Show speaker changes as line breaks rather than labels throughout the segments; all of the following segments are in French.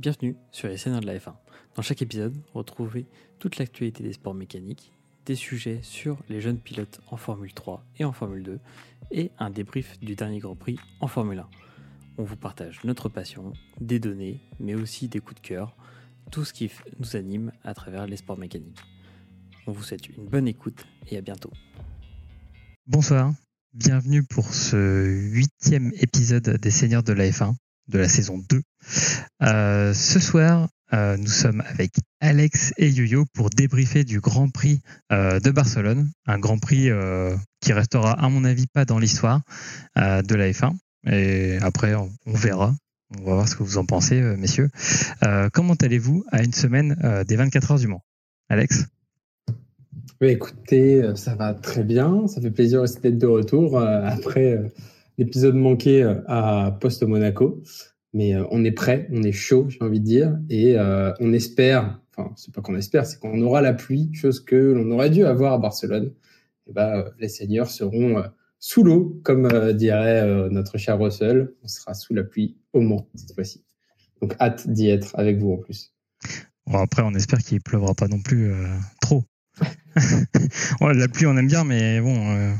Bienvenue sur les Seigneurs de la F1. Dans chaque épisode, retrouvez toute l'actualité des sports mécaniques, des sujets sur les jeunes pilotes en Formule 3 et en Formule 2, et un débrief du dernier Grand Prix en Formule 1. On vous partage notre passion, des données, mais aussi des coups de cœur, tout ce qui nous anime à travers les sports mécaniques. On vous souhaite une bonne écoute et à bientôt. Bonsoir, bienvenue pour ce huitième épisode des Seigneurs de la F1 de la saison 2. Euh, ce soir, euh, nous sommes avec Alex et Yoyo pour débriefer du Grand Prix euh, de Barcelone, un Grand Prix qui restera à mon avis pas dans l'histoire de la F1. Et après, on, verra. On va voir ce que vous en pensez, messieurs. comment allez-vous à une semaine des 24 heures du Mans? Alex?
Écoutez, ça va très bien. Ça fait plaisir aussi d'être de retour après l'épisode manqué à Post Monaco. Mais euh, on est prêt, on est chaud, j'ai envie de dire, et euh, on espère, enfin c'est pas qu'on espère, c'est qu'on aura la pluie, chose que l'on aurait dû avoir à Barcelone. Et ben, les seigneurs seront sous l'eau, comme dirait notre cher Russell. On sera sous la pluie au Mans cette fois-ci. Donc hâte d'y être avec vous en plus.
Bon, après, on espère qu'il pleuvra pas non plus trop. la pluie, on aime bien, mais bon,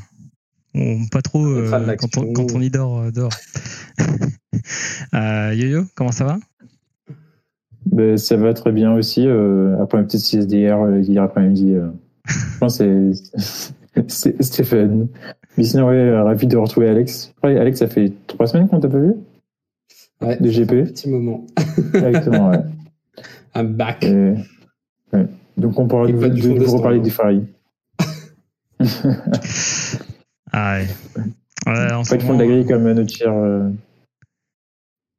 pas trop euh, quand, on, quand, on, y dort euh, dehors. euh, Yo-Yo, comment ça va?
Ben, Ça va très bien aussi. Euh, après une petite sieste d'hier, hier après-midi, je pense que c'est Stéphane. Mais sinon, ouais, ravi de retrouver Alex. Alex, ça fait trois semaines qu'on t'a pas vu?
Ouais, de GP. Un petit moment.
Exactement, ouais.
I'm back.
ouais. Donc, on pourra de, de, de, reparler des Ferrari.
Ah ouais.
en ce moment, de la grille comme notre cher. Euh.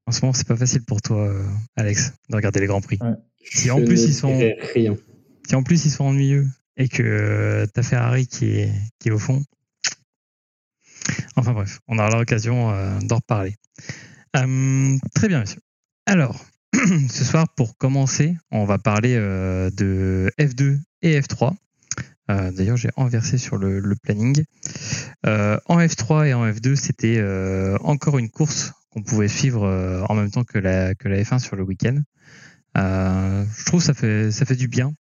En ce moment, c'est pas facile pour toi, euh, Alex, de regarder les grands prix. Si en plus ils sont, si en plus ils sont ennuyeux et que euh, t'as Ferrari qui est qui est au fond. Enfin bref, on aura l'occasion d'en reparler. très bien, monsieur. Alors, ce soir, pour commencer, on va parler de F2 et F3. Euh, d'ailleurs, j'ai inversé sur le, planning. Euh, en F3 et en F2, c'était euh, encore une course qu'on pouvait suivre en même temps que la, que la F1 sur le week-end. je trouve ça fait, du bien,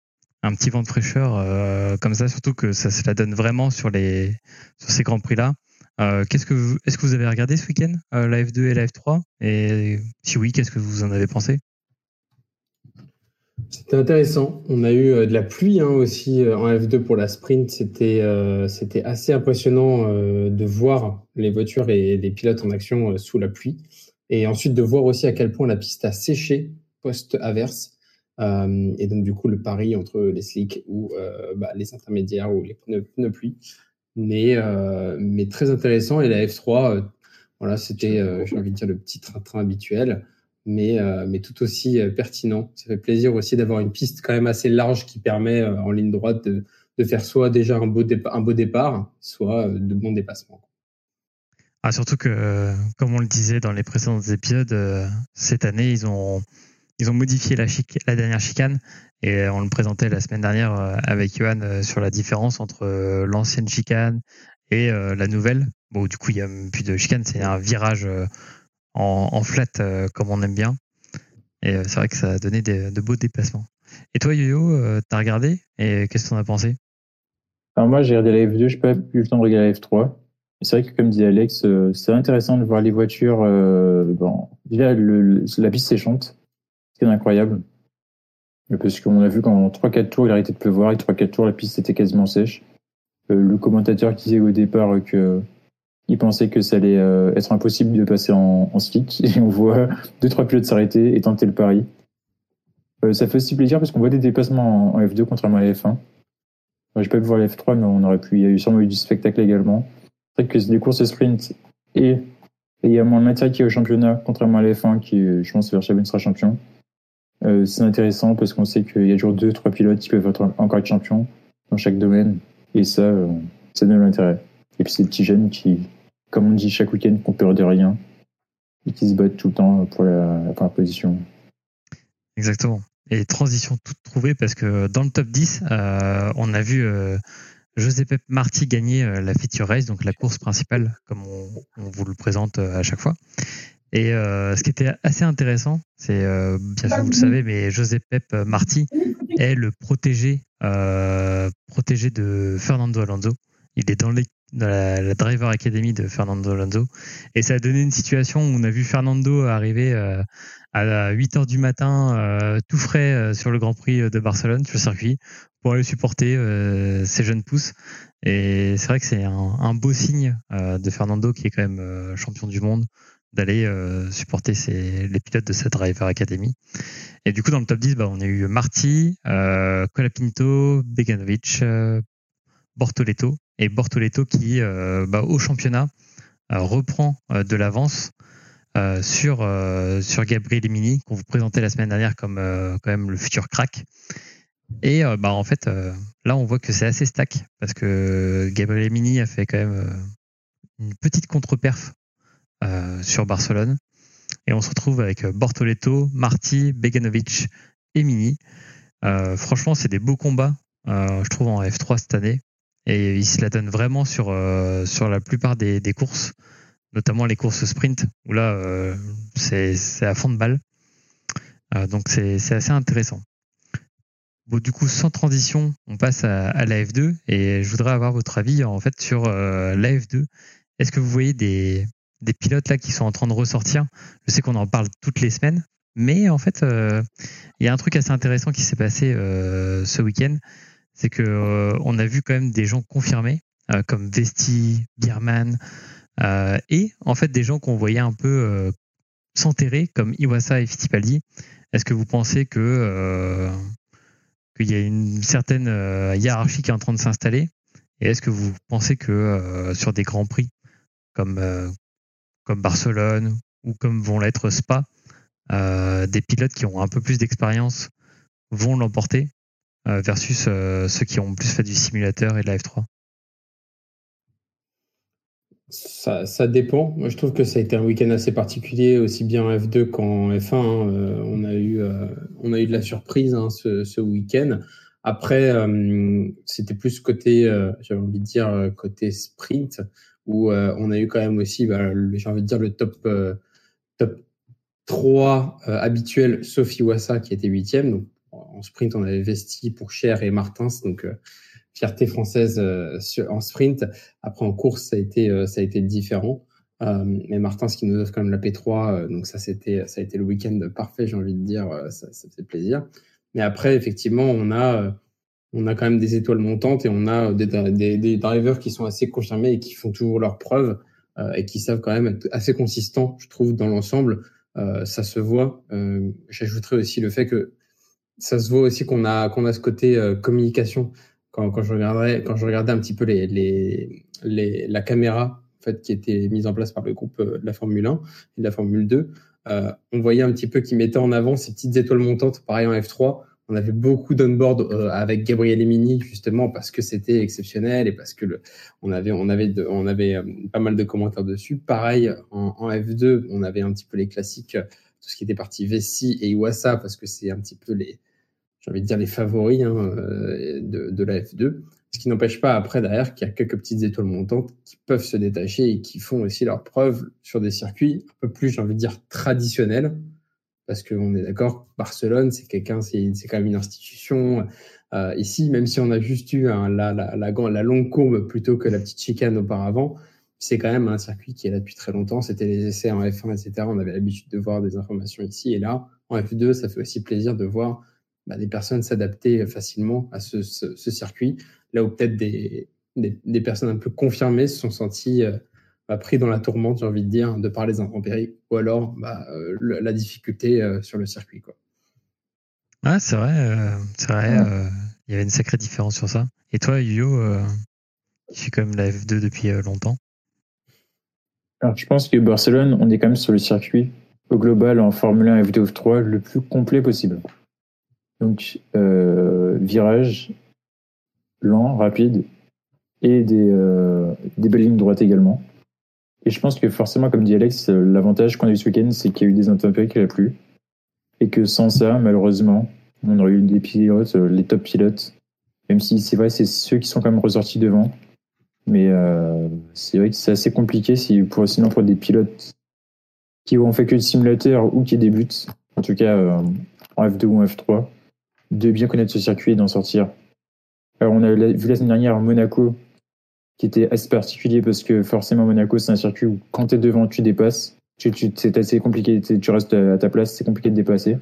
un petit vent de fraîcheur comme ça, surtout que ça se la donne vraiment sur, ces grands prix-là. qu'est-ce que est-ce que vous avez regardé ce week-end la F2 et la F3 Et si oui, qu'est-ce que vous en avez pensé?
C'était intéressant. On a eu euh, de la pluie hein, aussi euh, en F2 pour la sprint. C'était euh, c'était assez impressionnant de voir les voitures et les pilotes en action sous la pluie. Et ensuite de voir aussi à quel point la piste a séché post-averse. et donc du coup le pari entre les slicks ou bah, les intermédiaires ou les pneus, pneus pluie. Mais, mais très intéressant. Et la F3, voilà, c'était, j'ai envie de dire, le petit train-train habituel mais, euh, mais tout aussi euh, pertinent. Ça fait plaisir aussi d'avoir une piste quand même assez large qui permet euh, en ligne droite de, faire soit déjà un beau, départ, soit de bons dépassements.
Ah, surtout que, comme on le disait dans les précédents épisodes, cette année, ils ont, ils ont modifié la, la dernière chicane et on le présentait la semaine dernière avec Johan sur la différence entre l'ancienne chicane et la nouvelle. Bon, du coup, il n'y a plus de chicane, c'est un virage en, flat euh, comme on aime bien. Et euh, c'est vrai que ça a donné de beaux déplacements. Et toi, Yo-Yo, euh, t'as regardé? Et qu'est-ce que t'en as pensé?
Alors moi, j'ai regardé la F2, je n'ai pas eu le temps de regarder la F3. C'est vrai que, comme dit Alex, c'est intéressant de voir les voitures. bon, déjà, la piste séchante, c'est incroyable. Parce qu'on a vu qu'en 3-4 tours, il a arrêté de pleuvoir, et 3-4 tours, la piste était quasiment sèche. le commentateur disait au départ que il pensait que ça allait euh, être impossible de passer en, en et on voit deux trois pilotes s'arrêter et tenter le pari. Euh, ça fait aussi plaisir parce qu'on voit des dépassements en, F2 contrairement à la F1. J'ai pas pu voir la F3 mais on aurait pu. Il y a eu sûrement eu du spectacle également. C'est vrai que des courses sprint et il y a moins de matière qui est au championnat contrairement à la F1 qui je pense Verstappen sera champion. Euh, c'est intéressant parce qu'on sait qu'il y a toujours deux trois pilotes qui peuvent être encore champions dans chaque domaine et ça euh, ça donne l'intérêt. Et puis c'est des petits jeunes qui comme on dit chaque week-end, qu'on perd de rien et qui se battent tout le temps pour la, pour position.
Exactement. Et transition toute trouvée parce que dans le top 10, euh, on a vu euh, Joseph Marty gagner euh, la feature race, donc la course principale, comme on, vous le présente à chaque fois. Et ce qui était assez intéressant, c'est, bien sûr vous le savez, mais Pep Marti est le protégé, protégé de Fernando Alonso. Il est dans, la, Driver Academy de Fernando Alonso. Et ça a donné une situation où on a vu Fernando arriver à 8 heures du matin, tout frais sur le Grand Prix de Barcelone, sur le circuit, pour aller supporter ces jeunes pousses. Et c'est vrai que c'est un, beau signe de Fernando qui est quand même champion du monde d'aller euh, supporter les pilotes de cette Driver Academy. Et du coup, dans le top 10, bah, on a eu Marty, euh, Colapinto, Beganovic, euh, Bortoletto. Et Bortoletto qui, euh, bah, au championnat, reprend de l'avance sur, sur Gabriel Emini, qu'on vous présentait la semaine dernière comme quand même le futur crack. Et bah, en fait, là, on voit que c'est assez stack parce que Gabriel Emini a fait quand même une petite contre-perf euh, sur Barcelone. Et on se retrouve avec euh, Bortoletto, Marti, Beganovic et Mini. Euh, franchement, c'est des beaux combats, je trouve, en F3 cette année. Et ils se la donnent vraiment sur, sur la plupart des, courses, notamment les courses sprint, où là, c'est à fond de balle. donc c'est assez intéressant. Bon, du coup, sans transition, on passe à, à la F2 et je voudrais avoir votre avis en fait sur la F2. Est-ce que vous voyez des, des pilotes là qui sont en train de ressortir? Je sais qu'on en parle toutes les semaines, mais en fait, euh, il y a un truc assez intéressant qui s'est passé euh, ce week-end, c'est que euh, on a vu quand même des gens confirmés comme Vesti, Bierman, et en fait des gens qu'on voyait un peu s'enterrer comme Iwasa et Fittipaldi. Est-ce que vous pensez que qu'il y a une certaine hiérarchie qui est en train de s'installer? Et est-ce que vous pensez que sur des grands prix comme comme Barcelone ou comme vont l'être Spa, euh, des pilotes qui ont un peu plus d'expérience vont l'emporter? euh, versus euh, ceux qui ont plus fait du simulateur et de la F3
ça, dépend. Moi, je trouve que ça a été un week-end assez particulier, aussi bien en F2 qu'en F1. Hein. on, a eu, on a eu de la surprise hein, ce, week-end. Après, c'était plus côté, j'avais envie de dire, côté sprint où euh, on a eu quand même aussi, bah, j'ai envie de dire, le top, euh, top 3 euh, habituel, sauf Iwasa qui était huitième. En sprint, on avait Vesti pour Cher et Martins, donc fierté française en sprint. Après, en course, ça a été, été différent. mais Martins qui nous offre quand même la P3, donc ça, c'était, ça a été le week-end parfait, j'ai envie de dire, ça, fait plaisir. Mais après, effectivement, on a on a quand même des étoiles montantes et on a des, drivers qui sont assez confirmés et qui font toujours leurs preuves euh, et qui savent quand même être assez consistants, je trouve, dans l'ensemble. Euh, ça se voit. Euh, J'ajouterais aussi le fait que ça se voit aussi qu'on a qu'on a ce côté euh, communication. Quand, quand je regardais quand je regardais un petit peu les, les, les la caméra en fait qui était mise en place par le groupe de la Formule 1 et de la Formule 2, on voyait un petit peu qu'ils mettaient en avant ces petites étoiles montantes, pareil en F3 on avait beaucoup d'onboard euh, avec Gabriel Emini justement parce que c'était exceptionnel et parce que on avait on avait on avait euh, pas mal de commentaires dessus. Pareil en, F2, on avait un petit peu les classiques, tout ce qui était parti Vessi et Iwasa parce que c'est un petit peu les j'ai envie de dire les favoris hein, euh, de, de la F2. Ce qui n'empêche pas après derrière qu'il y a quelques petites étoiles montantes qui peuvent se détacher et qui font aussi leurs preuves sur des circuits un peu plus, j'ai envie de dire, traditionnels parce qu'on est d'accord, Barcelone, c'est quelqu'un, c'est quand même une institution. Euh, ici, même si on a juste eu la, la, la, la, longue courbe plutôt que la petite chicane auparavant, c'est quand même un circuit qui est là depuis très longtemps. C'était les essais en F1, etc. On avait l'habitude de voir des informations ici et là. En F2, ça fait aussi plaisir de voir bah, des personnes s'adapter facilement à ce, ce, ce, circuit. Là où peut-être des, des, des, personnes un peu confirmées se sont senties euh, pris dans la tourmente, j'ai envie de dire, de par les intempéries, ou alors bah, euh, la difficulté euh, sur le circuit. Quoi.
Ah, c'est vrai, euh, c'est vrai. Il y avait une sacrée différence sur ça. Et toi, Yo, qui fait quand même la F2 depuis longtemps?
Alors, je pense que Barcelone, on est quand même sur le circuit au global en Formule 1 F2 F3 le plus complet possible. Donc, virage lent, rapide et des, des belles lignes droites également. Et je pense que forcément, comme dit Alex, euh, l'avantage qu'on a eu ce week-end, c'est qu'il y a eu des intempéries qu'il a plu. Et que sans ça, malheureusement, on aurait eu des pilotes, euh, les top pilotes. Même si c'est vrai, c'est ceux qui sont quand même ressortis devant. Mais euh, c'est vrai que c'est assez compliqué si, pour sinon pour des pilotes qui ont fait que le simulateur ou qui débutent, en tout cas en F2 ou en F3, de bien connaître ce circuit et d'en sortir. Alors, on a vu la semaine dernière Monaco, qui était assez particulier parce que forcément, Monaco, c'est un circuit où quand tu es devant, tu dépasses. C'est assez compliqué, tu restes à ta place, c'est compliqué de dépasser.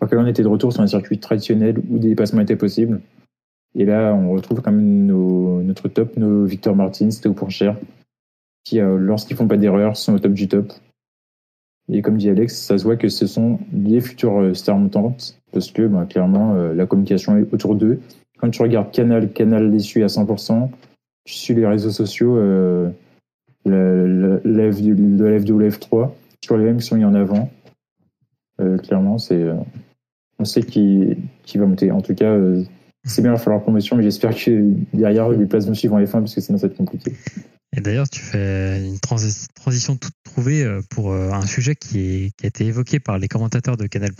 Alors que là, on était de retour sur un circuit traditionnel où des dépassements étaient possibles. Et là, on retrouve quand même notre top, nos Victor Martins, Théo Pourchère, qui, euh, lorsqu'ils font pas d'erreur, sont au top du top. Et comme dit Alex, ça se voit que ce sont les futures euh, stars montantes, parce que bah, clairement, euh, la communication est autour d'eux. Quand tu regardes Canal, Canal les suit à 100%, tu suis les réseaux sociaux, euh, le, le, F2 ou le F3, sur les mêmes qui sont mis en avant. clairement, c'est, on sait qui, qui va monter. En tout cas, c'est bien, il va falloir promotion, mais j'espère que derrière, les places vont suivre en F1 parce que sinon ça va être compliqué.
Et d'ailleurs, tu fais une transition toute trouvée euh, pour euh, un sujet qui, a été évoqué par les commentateurs de Canal+,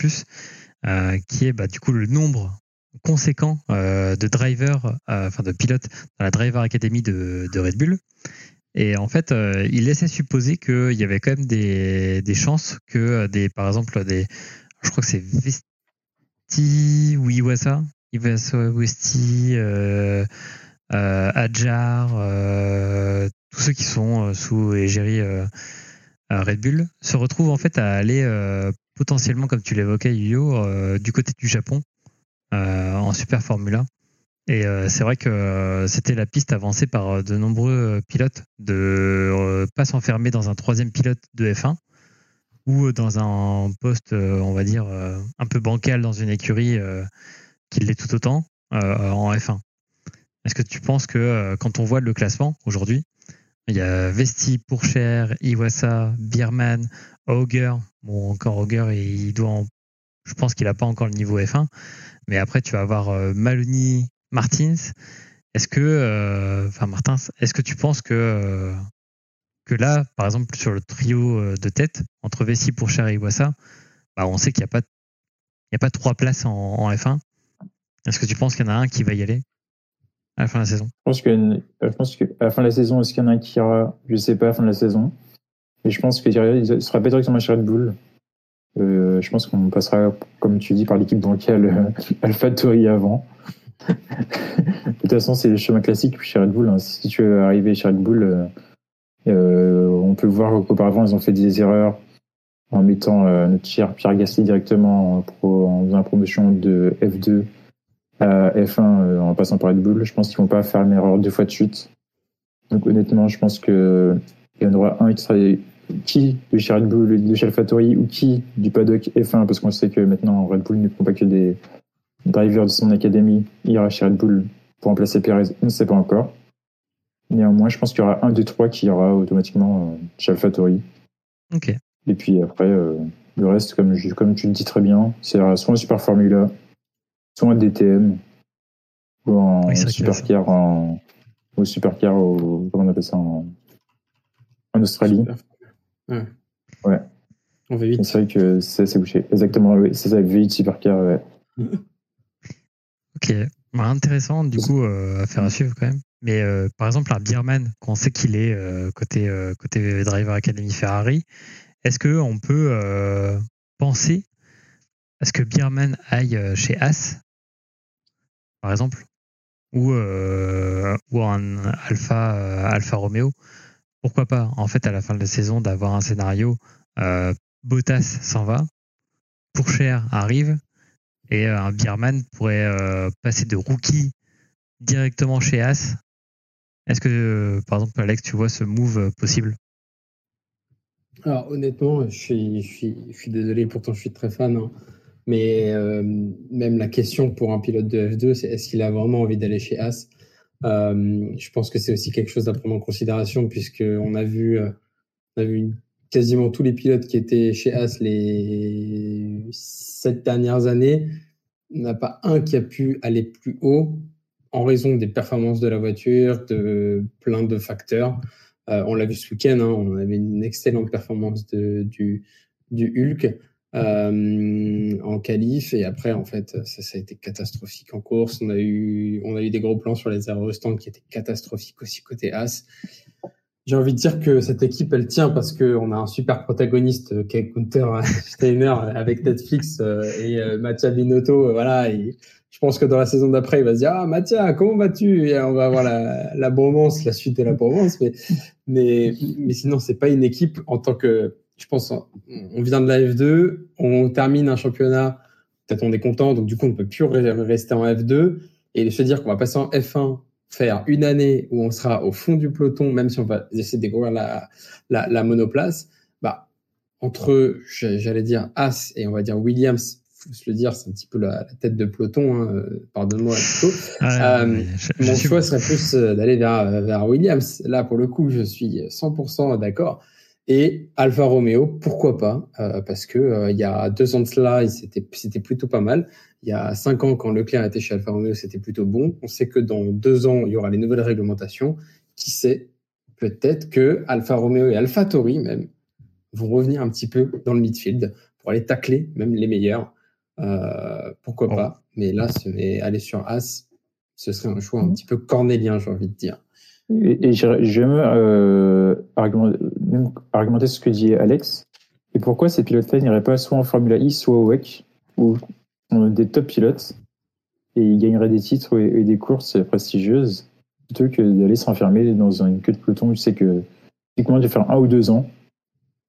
euh, qui est bah, du coup le nombre conséquent de drivers, enfin de pilotes dans la Driver Academy de, Red Bull. Et en fait, il laissait supposer qu'il y avait quand même des, chances que des, par exemple, des, je crois que c'est Vesti ou Iwasa, Iwasa Westi, Adjar, tous ceux qui sont euh, sous égérie euh, Red Bull se retrouvent en fait à aller euh, potentiellement, comme tu l'évoquais, Yuyo, du côté du Japon en Super Formula. Et c'est vrai que c'était la piste avancée par de nombreux pilotes de pas s'enfermer dans un troisième pilote de F1 ou dans un poste, on va dire, un peu bancal dans une écurie qui l'est tout autant en F1. Est-ce que tu penses que quand on voit le classement aujourd'hui, il y a Vesti, Pourchère, Iwasa, Bierman, Auger. Bon, encore Auger, il doit je pense qu'il n'a pas encore le niveau F1. Mais après, tu vas avoir euh, Maloney, Martins. Est-ce que, euh, enfin Martins, est-ce que tu penses que euh, que là, par exemple, sur le trio de tête entre Vesti, Pourchère et Iwasa, bah, on sait qu'il n'y a pas, il a pas trois places en F1. Est-ce que tu penses qu'il y en a un qui va y aller? À la fin de la saison
Je pense que, je pense que à la fin de la saison, est-ce qu'il y en a un qui ira? Je sais pas à la fin de la saison. Mais je pense qu'il sera pas directement chez Red Bull. Euh, je pense qu'on passera, comme tu dis, par l'équipe bancale euh, Alpha Tori avant. de toute façon, c'est le chemin classique chez Red Bull. Hein. Si tu veux arriver chez Red Bull, euh, euh on peut voir qu'auparavant, ils ont fait des erreurs en mettant euh, notre cher Pierre Gasly directement en, en faisant la promotion de F2 F1 euh, en passant par Red Bull. Je pense qu'ils vont pas faire une erreur deux fois de suite. Donc honnêtement, je pense que il y en aura un qui sera qui de chez Red Bull, de chez AlphaTauri ou qui du paddock F1 parce qu'on sait que maintenant Red Bull ne prend pas que des drivers de son académie. Il ira chez Red Bull pour remplacer Perez. On ne sait pas encore. Néanmoins, je pense qu'il y aura un, deux, trois qui ira automatiquement euh, chez AlphaTauri.
Ok.
Et puis après, euh, le reste, comme, comme tu le dis très bien, c'est soit un Super Formula, soit en DTM ou en supercar en ou supercar au comment on appelle ça en, en Australie.
Ouais.
ouais.
En V8.
C'est vrai que c'est assez bouché. Exactement, oui. c'est ça, V8 supercar, ouais.
ok. Bah, intéressant, du coup, euh, à faire à suivre quand même. Mais euh, par exemple, un Bierman, qu'on sait qu'il est euh, côté, côté Driver Academy Ferrari, est-ce qu'on peut penser à ce que Bierman aille chez As par exemple, ou, euh, ou un Alpha, euh, Alpha Romeo. Pourquoi pas, en fait, à la fin de la saison, d'avoir un scénario euh, Bottas s'en va, Pourcher arrive, et un Bierman pourrait passer de rookie directement chez As. Est-ce que, par exemple, Alex, tu vois ce move possible?
Alors, honnêtement, je suis, je suis, désolé, pourtant je suis très fan. Hein. Mais euh, même la question pour un pilote de F2, c'est est-ce qu'il a vraiment envie d'aller chez As euh, Je pense que c'est aussi quelque chose à prendre en considération puisqu'on a vu, euh, on a vu quasiment tous les pilotes qui étaient chez As les sept dernières années. Il n'y a pas un qui a pu aller plus haut en raison des performances de la voiture, de plein de facteurs. Euh, on l'a vu ce week-end, hein, on avait une excellente performance de, du, du Hulk euh, en qualif et après en fait ça, ça, a été catastrophique en course. On a eu on a eu des gros plans sur les aérostands qui étaient catastrophiques aussi côté As. j'ai envie de dire que cette équipe, elle tient parce qu'on a un super protagoniste euh, qui est Gunther Steiner avec Netflix euh, et euh, Mattia Binotto. Voilà, je pense que dans la saison d'après, il va se dire Ah, Mattia, comment vas-tu? Et on va voir la, la bromance, la suite de la bromance. Mais, mais, mais sinon, c'est pas une équipe en tant que. Je pense, on vient de la F2, on termine un championnat, peut-être on est content, donc du coup, on ne peut plus rester en F2. Et se dire qu'on va passer en F1 faire une année où on sera au fond du peloton, même si on va essayer de découvrir la, la, la monoplace, bah, entre, j'allais dire, As et on va dire Williams, faut se le dire, c'est un petit peu la, tête de peloton, hein, pardonne-moi euh, mon choix serait plus euh, d'aller vers, vers Williams. Là, pour le coup, je suis 100% d'accord. Et Alfa Romeo, pourquoi pas euh, Parce que euh, il y a deux ans de cela, c'était c'était plutôt pas mal. Il y a cinq ans, quand Leclerc était chez Alfa Romeo, c'était plutôt bon. On sait que dans deux ans, il y aura les nouvelles réglementations. Qui sait Peut-être que Alfa Romeo et Alfa Tauri même vont revenir un petit peu dans le midfield pour aller tacler même les meilleurs. Euh, pourquoi pas Mais là, aller sur As, ce serait un choix un petit peu cornélien, j'ai envie de dire.
Et, et je, vais euh, argumenter, même argumenter ce que dit Alex. Et pourquoi ces pilotes-là n'iraient pas soit en Formula I, soit au WEC, ou des top pilotes, et ils gagneraient des titres et, des courses prestigieuses, plutôt que d'aller s'enfermer dans une queue de peloton. Tu sais que, comment de faire un ou deux ans,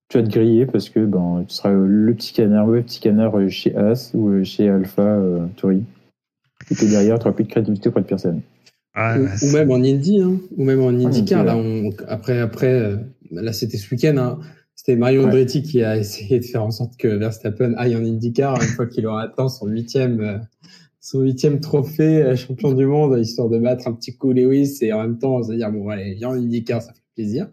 tu vas te griller parce que ben, tu seras le petit canard, le petit canard chez As ou chez Alpha euh, Tori. Et que derrière, tu n'auras plus de crédibilité auprès de personne.
Ah, ou, même en Indy, hein, ou même en IndyCar. là, on, après, après, euh, là, c'était ce week-end. Hein, c'était Mario Andretti qui a essayé de faire en sorte que Verstappen aille en IndyCar une fois qu'il aura atteint son huitième, euh, son huitième trophée euh, champion du monde, histoire de battre un petit coup Lewis et en même temps, se dire bon, allez, viens en IndyCar, ça fait plaisir.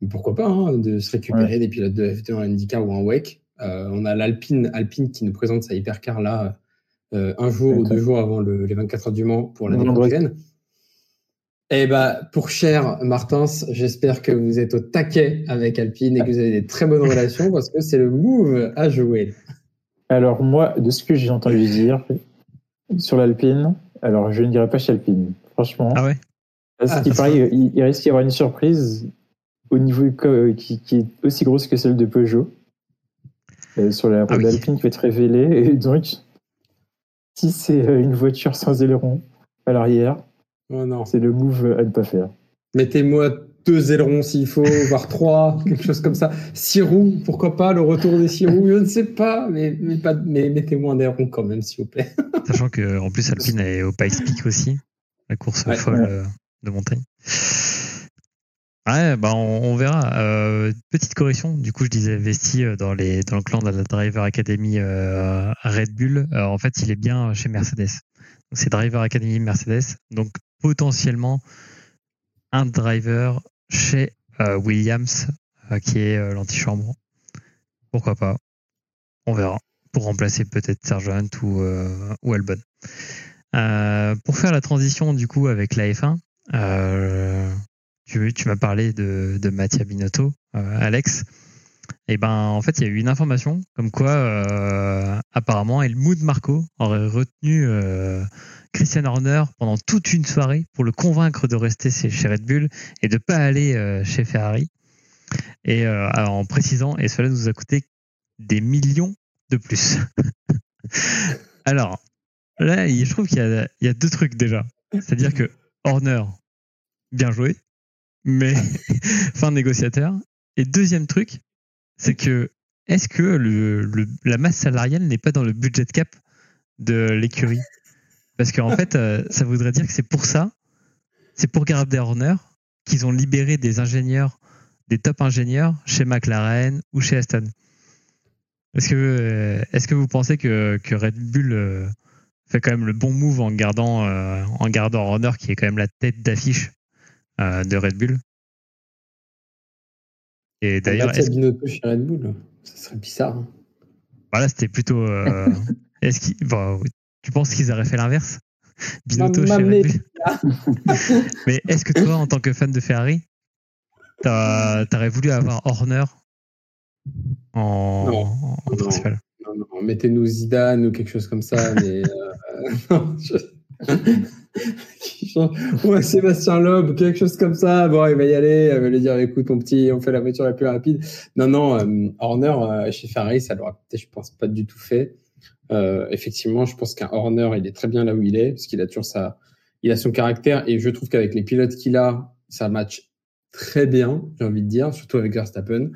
Mais pourquoi pas hein, de se récupérer des pilotes de F2 en IndyCar ou en WEC. Euh, on a l'Alpine, Alpine qui nous présente sa hypercar là un jour ou deux jours avant le, les 24 heures du Mans pour l'année prochaine. Eh ben, pour cher Martins, j'espère que vous êtes au taquet avec Alpine et que vous avez des très bonnes relations parce que c'est le move à jouer.
Alors moi, de ce que j'ai entendu dire sur l'Alpine, alors je ne dirais pas chez Alpine, franchement.
Ah ouais?
Parce ah, qu'il paraît, il, risque d'y avoir une surprise au niveau qui, qui, est aussi grosse que celle de Peugeot euh, sur la route ah d'Alpine qui va être révélée. Et donc, si c'est euh, une voiture sans aileron à l'arrière,
Oh non.
C'est le move à ne pas faire.
Mettez-moi deux ailerons s'il faut, voire trois, quelque chose comme ça. Six roues, pourquoi pas, le retour des six roues, je ne sais pas, mais, mais, pas, mais mettez-moi un aileron quand même, s'il vous plaît.
Sachant qu'en plus, Alpine est au Pikes Peak aussi, la course folle euh, de montagne. Ouais, bah on, verra. Euh, petite correction, du coup, je disais Vesti euh, dans, les, dans le clan de la Driver Academy Red Bull. en fait, il est bien chez Mercedes. C'est Driver Academy Mercedes. Donc, potentiellement un driver chez euh, Williams, euh, qui est euh, l'antichambre. Pourquoi pas On verra. Pour remplacer peut-être Sergent ou, ou Albon. pour faire la transition du coup avec la F1, tu, m'as parlé de, de Mattia Binotto, Alex. Et eh ben en fait il y a eu une information comme quoi apparemment Helmut Marco aurait retenu Christian Horner pendant toute une soirée pour le convaincre de rester chez Red Bull et de ne pas aller euh, chez Ferrari. Et euh, en précisant, et cela nous a coûté des millions de plus. alors, là, je trouve qu'il y, a deux trucs déjà. C'est-à-dire que Horner, bien joué, mais fin négociateur. Et deuxième truc, c'est que est-ce que la masse salariale n'est pas dans le budget cap de l'écurie? Parce qu'en fait, euh, ça voudrait dire que c'est pour ça, c'est pour garder Horner qu'ils ont libéré des ingénieurs, des top ingénieurs chez McLaren ou chez Aston. Est-ce que, euh, est-ce que vous pensez que, que Red Bull euh, fait quand même le bon move en gardant, en gardant Horner qui est quand même la tête d'affiche de Red Bull?
Et d'ailleurs, est-ce chez Red Bull, ça serait bizarre. Hein.
Voilà, c'était plutôt. est-ce qu'il, bon, tu penses qu'ils auraient fait l'inverse? Binotto chez Red Bull. Mais est-ce que toi, en tant que fan de Ferrari, t'aurais voulu avoir Horner en, principal?
Non, non, Mettez-nous Zidane ou quelque chose comme ça. mais, euh, ouais, Sébastien Loeb, quelque chose comme ça. Bon, il va y aller, il va lui dire, écoute, mon petit, on fait la voiture la plus rapide. Non, non, euh, Horner, euh, chez Ferrari, ça l'aura peut-être, je pense, pas du tout fait. Euh, effectivement, je pense qu'un Horner, il est très bien là où il est, parce qu'il a toujours sa, il a son caractère, et je trouve qu'avec les pilotes qu'il a, ça match très bien, j'ai envie de dire, surtout avec Verstappen.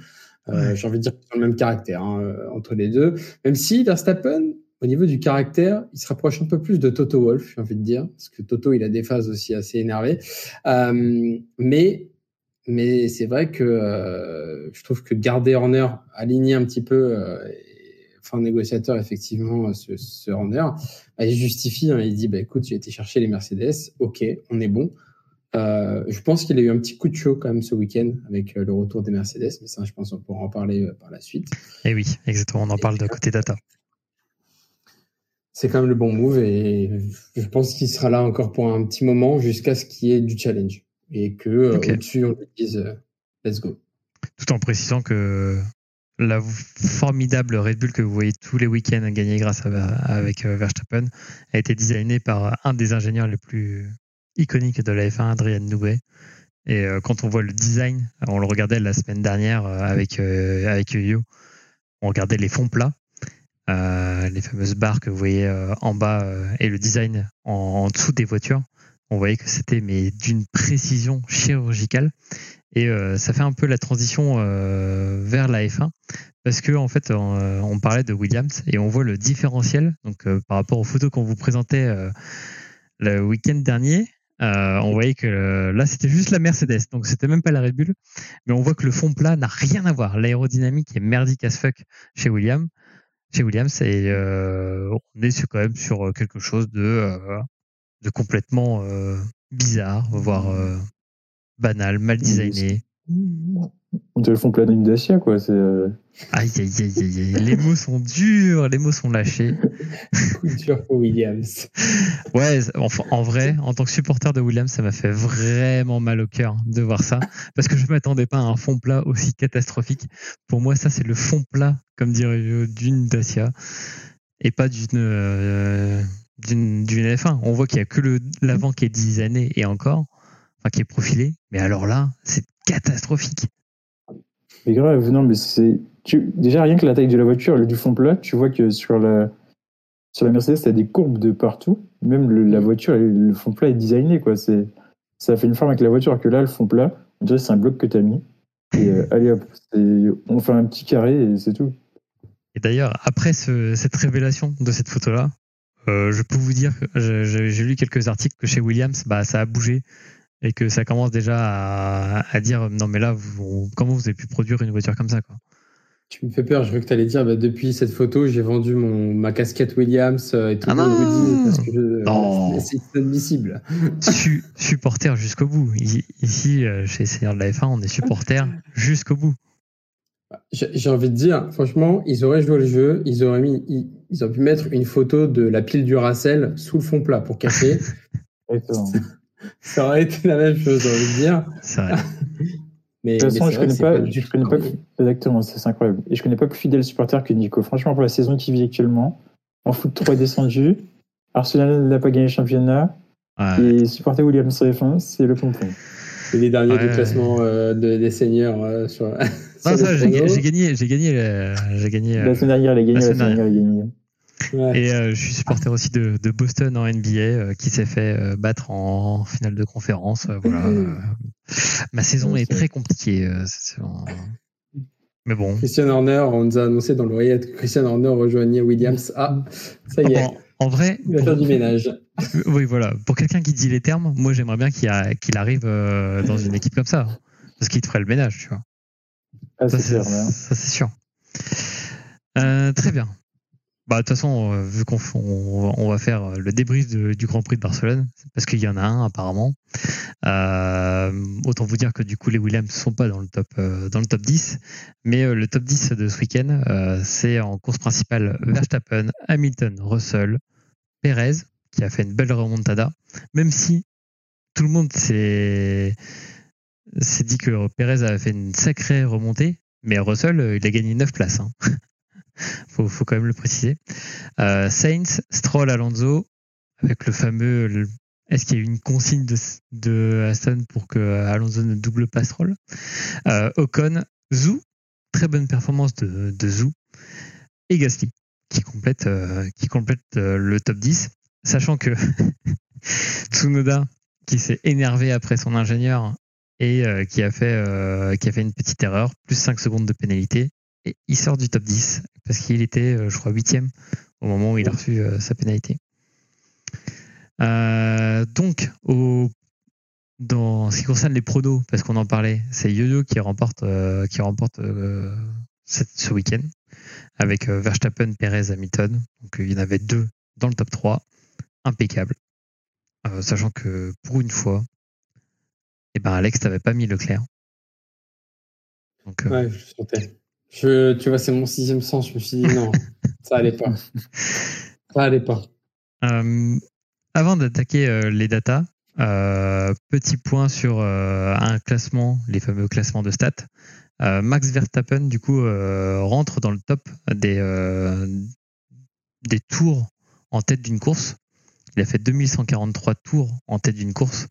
Euh, J'ai envie de dire qu'ils ont le même caractère hein, euh, entre les deux. Même si Verstappen, au niveau du caractère, il se rapproche un peu plus de Toto Wolff, j'ai envie de dire, parce que Toto, il a des phases aussi assez énervées. Euh, mais mais c'est vrai que euh, je trouve que garder Horner aligné un petit peu, euh, enfin négociateur effectivement ce, ce Horner, bah, il justifie, hein, il dit bah écoute j'ai été chercher les Mercedes, ok on est bon. Euh, je pense qu'il a eu un petit coup de chaud quand même ce week-end avec euh, le retour des Mercedes, mais ça je pense on pourra en parler euh, par la suite.
Et oui exactement, on en parle de côté data
c'est quand même le bon move et je pense qu'il sera là encore pour un petit moment jusqu'à ce qu'il y ait du challenge et que euh, okay. au-dessus on lui dise euh, let's go.
Tout en précisant que la formidable Red Bull que vous voyez tous les week-ends gagner grâce à, avec euh, Verstappen a été designée par un des ingénieurs les plus iconiques de la F1, Adrian Newey. Et quand on voit le design, on le regardait la semaine dernière avec avec Yo, on regardait les fonds plats euh, les fameuses barres que vous voyez euh, en bas euh, et le design en, en, dessous des voitures. On voyait que c'était mais d'une précision chirurgicale et ça fait un peu la transition vers la F1 parce que en fait on, on, parlait de Williams et on voit le différentiel donc par rapport aux photos qu'on vous présentait le week-end dernier euh, on voyait que euh, là, c'était juste la Mercedes, donc c'était même pas la Red Bull. Mais on voit que le fond plat n'a rien à voir. L'aérodynamique est merdique as fuck chez Williams chez Williams et euh, on est quand même sur quelque chose de, euh, de complètement euh, bizarre, voire banal, mal designé.
On te le font plein d'une Dacia, quoi. C'est.
Aïe, aïe, aïe, aïe, les mots sont durs, les mots sont lâchés.
Coup dur pour Williams.
Ouais, enfin, en vrai, en tant que supporter de Williams, ça m'a fait vraiment mal au cœur de voir ça, parce que je m'attendais pas à un fond plat aussi catastrophique. Pour moi, ça, c'est le fond plat, comme dirait d'une Dacia, et pas d'une euh, d'une F1. On voit qu'il y a que le l'avant qui est designé et encore, enfin qui est profilé, mais alors là, c'est catastrophique.
Mais grave, non, mais c'est. Tu... Déjà, rien que la taille de la voiture, le du fond plat, tu vois que sur la, sur la Mercedes, t'as des courbes de partout. Même le, la voiture, le fond plat est designé, quoi. C'est... Ça fait une forme avec la voiture, que là, le fond plat, dirait c'est un bloc que t'as mis. Et euh, allez hop, on fait un petit carré et c'est tout.
Et d'ailleurs, après ce, cette révélation de cette photo-là, euh, je peux vous dire que j'ai lu quelques articles que chez Williams, bah, ça a bougé et que ça commence déjà à, à dire non mais là vous, comment vous avez pu produire une voiture comme ça quoi?
Tu me fais peur, je veux que tu allais dire bah, depuis cette photo, j'ai vendu mon ma casquette Williams et tout ah non parce que je, c'est inadmissible.
Su, supporter jusqu'au bout. Ici euh, chez Seigneur de la F1, on est supporter jusqu'au bout.
J'ai envie de dire, franchement, ils auraient joué le jeu, ils auraient mis, ils, ils auraient pu mettre une photo de la pile du Racel sous le fond plat pour cacher. ça aurait été la même chose, j'ai envie de dire.
C'est vrai.
mais, de toute façon, je connais pas, je connais pas plus, exactement, c'est incroyable. Et je connais pas plus fidèle supporter que Nico. Franchement, pour la saison qui vit actuellement, en foot 3 descendu, Arsenal n'a pas gagné le championnat, ouais. et supporter Williams F1, c'est le pompon.
Et les derniers ouais. du classement euh, de, des seniors euh, sur.
non, ça, j'ai gagné, j'ai gagné, j'ai gagné.
La semaine dernière, il a gagné, la, la semaine dernière, il a gagné.
Ouais. Et euh, je suis supporter aussi de, de Boston en NBA euh, qui s'est fait euh, battre en finale de conférence. voilà. ma saison est très compliquée. Mais bon.
Christian Horner, on nous a annoncé dans l'oreillette que Christian Horner rejoignait Williams. Ah, ça y est.
En, en vrai.
Il va faire du ménage.
Oui, voilà. Pour quelqu'un qui dit les termes, moi j'aimerais bien qu'il qu arrive dans une équipe comme ça. Parce qu'il te ferait le ménage, tu vois.
Ah, ça,
c'est sûr. Euh, très bien. Bah, de toute façon, euh, vu qu'on on, on va faire le débrief du Grand Prix de Barcelone, parce qu'il y en a un apparemment. Euh, autant vous dire que du coup les Williams ne sont pas dans le top euh, dans le top 10, mais euh, le top 10 de ce week-end, euh, c'est en course principale Verstappen, Hamilton, Russell, Perez, qui a fait une belle remontada, même si tout le monde s'est s'est dit que Perez avait fait une sacrée remontée, mais Russell, il a gagné 9 places. Hein. faut, faut quand même le préciser. Euh, Saints, Stroll, Alonso, avec le fameux est-ce qu'il y a eu une consigne de, de Aston pour que Alonso ne double passe-roll euh, Ocon, Zou, très bonne performance de, de et Gasly, qui complète, euh, qui complète euh, le top 10, sachant que Tsunoda, qui s'est énervé après son ingénieur et qui, a fait, qui a fait une petite erreur, plus 5 secondes de pénalité, et il sort du top 10, parce qu'il était, je crois, huitième au moment où il a reçu sa pénalité. Euh, donc, au, dans ce qui concerne les pronos, parce qu'on en parlait, c'est Yo-Yo qui remporte, euh, qui remporte euh, ce week-end avec Verstappen, Perez, Hamilton. Donc, il y en avait deux dans le top 3. Impeccable. sachant que pour une fois, eh ben Alex, t'avais pas mis Leclerc.
Donc, ouais, je sentais. Je, tu vois, c'est mon sixième sens. Je me suis dit non, ça allait pas. Ça allait pas.
Avant d'attaquer euh, les datas, euh, petit point sur euh, un classement, les fameux classements de stats. Max Verstappen, du coup, rentre dans le top des, des tours en tête d'une course. Il a fait 2143 tours en tête d'une course,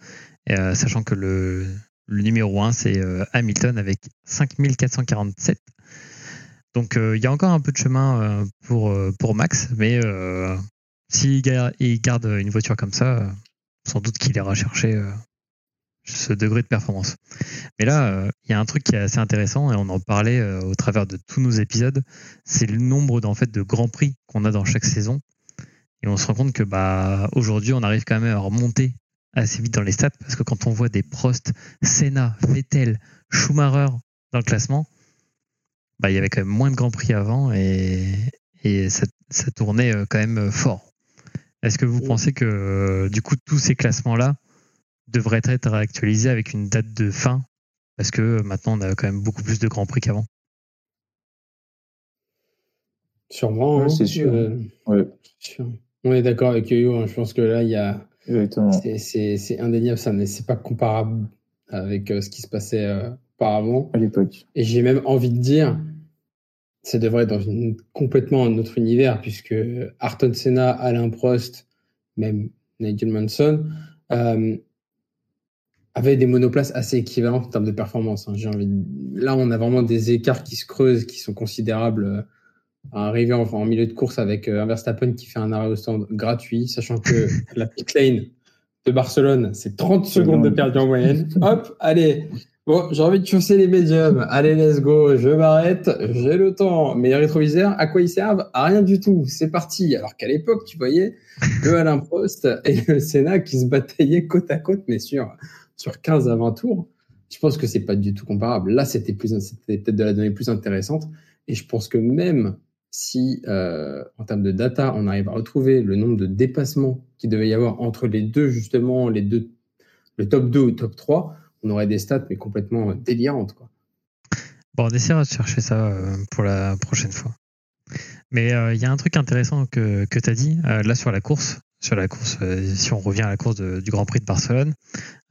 sachant que le, le numéro 1, c'est Hamilton avec 5447. Donc il y a encore un peu de chemin pour, pour Max, mais s'il garde une voiture comme ça, euh, sans doute qu'il ira chercher euh, ce degré de performance. Mais là, euh, il y a un truc qui est assez intéressant et on en parlait au travers de tous nos épisodes, c'est le nombre en fait de grands prix qu'on a dans chaque saison. Et on se rend compte que bah aujourd'hui, on arrive quand même à remonter assez vite dans les stats parce que quand on voit des Prost, Senna, Vettel, Schumacher dans le classement, bah il y avait quand même moins de grands prix avant et, et ça, ça tournait quand même fort. Est-ce que vous pensez que euh, du coup tous ces classements-là devraient être actualisés avec une date de fin? Parce que maintenant on a quand même beaucoup plus de grands prix qu'avant.
Sûrement, hein. c'est sûr. Euh, on est d'accord avec Yo. Hein. Je pense que là, il y a. C'est indéniable, ça c'est pas comparable avec euh, ce qui se passait auparavant.
À l'époque.
Et j'ai même envie de dire, ça devrait être dans une, complètement un autre univers, puisque Arton Senna, Alain Prost, même Nigel Manson, euh, avaient des monoplaces assez équivalentes en termes de performance. Hein. Là, on a vraiment des écarts qui se creusent, qui sont considérables. Euh, en, en, milieu de course avec euh, un Verstappen qui fait un arrêt au stand gratuit, sachant que la pit lane de Barcelone, c'est 30 secondes de perdu en moyenne. Hop, allez, Bon, j'ai envie de chausser les médiums. Allez, let's go. Je m'arrête. J'ai le temps. Mais les rétroviseurs, à quoi ils servent? À rien du tout. C'est parti. Alors qu'à l'époque, tu voyais le Alain Prost et le Sénat qui se bataillaient côte à côte, mais sur, sur 15 à 20 tours. Je pense que c'est pas du tout comparable. Là, c'était plus, c'était peut-être de la donnée plus intéressante. Et je pense que même si, euh, en termes de data, on arrive à retrouver le nombre de dépassements qu'il devait y avoir entre les deux, justement, les deux, le top 2 ou le top 3, on aurait des stats, mais complètement délirantes. Quoi.
Bon, on essaiera de chercher ça euh, pour la prochaine fois. Mais euh, il y a un truc intéressant que, que tu as dit, euh, là sur la course, sur la course, si on revient à la course du Grand Prix de Barcelone,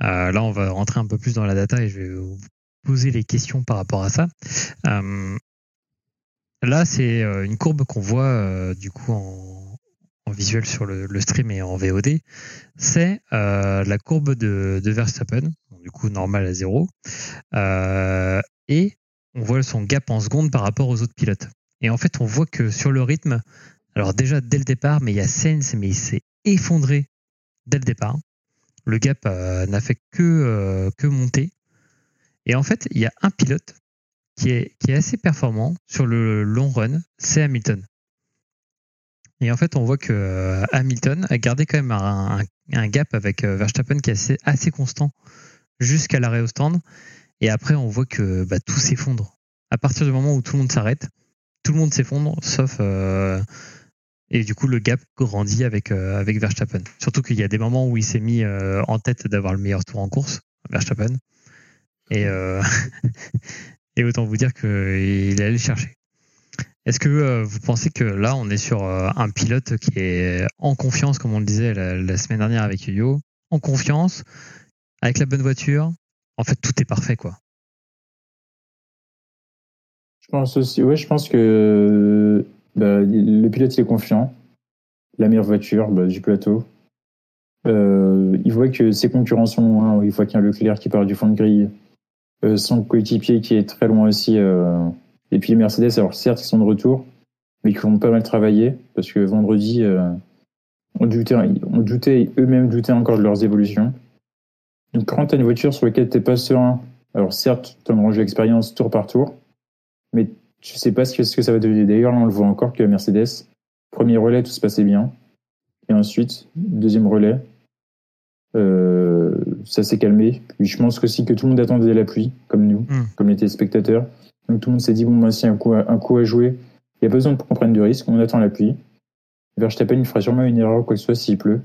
là on va rentrer un peu plus dans la data et je vais vous poser les questions par rapport à ça. là, c'est une courbe qu'on voit du coup en, visuel sur le, stream et en VOD. C'est la courbe de, Verstappen du coup normal à zéro. Euh, et on voit son gap en secondes par rapport aux autres pilotes. Et en fait, on voit que sur le rythme, alors déjà dès le départ, mais il y a Sainz, mais il s'est effondré dès le départ. Le gap euh, n'a fait que, euh, que monter. Et en fait, il y a un pilote qui est, qui est assez performant sur le long run, c'est Hamilton. Et en fait, on voit que Hamilton a gardé quand même un, un, gap avec Verstappen qui est assez, assez constant jusqu'à l'arrêt au stand. Et après, on voit que bah, tout s'effondre. À partir du moment où tout le monde s'arrête, tout le monde s'effondre, sauf. Euh, et du coup, le gap grandit avec, euh, avec Verstappen. Surtout qu'il y a des moments où il s'est mis euh, en tête d'avoir le meilleur tour en course, Verstappen. Et, et autant vous dire qu'il est allé le chercher. Est-ce que vous pensez que là, on est sur un pilote qui est en confiance, comme on le disait la, semaine dernière avec Yo, en confiance, avec la bonne voiture, en fait, tout est parfait, quoi.
Je pense aussi, ouais, je pense que bah, le pilote est confiant. La meilleure voiture bah, du plateau. Euh, il voit que ses concurrents sont loin, il voit qu'il y a Leclerc qui part du fond de grille, euh, son coéquipier qui est très loin aussi, euh, et puis Mercedes, alors certes, ils sont de retour, mais qui vont pas mal travailler, parce que vendredi, euh, on doutait, on doutait eux-mêmes doutaient encore de leurs évolutions. Donc quand tu as une voiture sur laquelle tu pas serein, alors certes, tu as un jeu d'expérience tour par tour, mais tu sais pas ce que, ce que ça va donner. D'ailleurs, là, on le voit encore que Mercedes, premier relais, tout se passait bien. Et ensuite, deuxième relais, euh, ça s'est calmé. Puis je pense aussi que tout le monde attendait la pluie, comme nous,
Mm.
comme les téléspectateurs. Donc tout le monde s'est dit, bon, bah, si un coup, à- un coup à jouer, il n'y a pas besoin qu'on prenne de risque, on attend la pluie. Verstappen, il fera sûrement une erreur quoi que ce soit s'il pleut.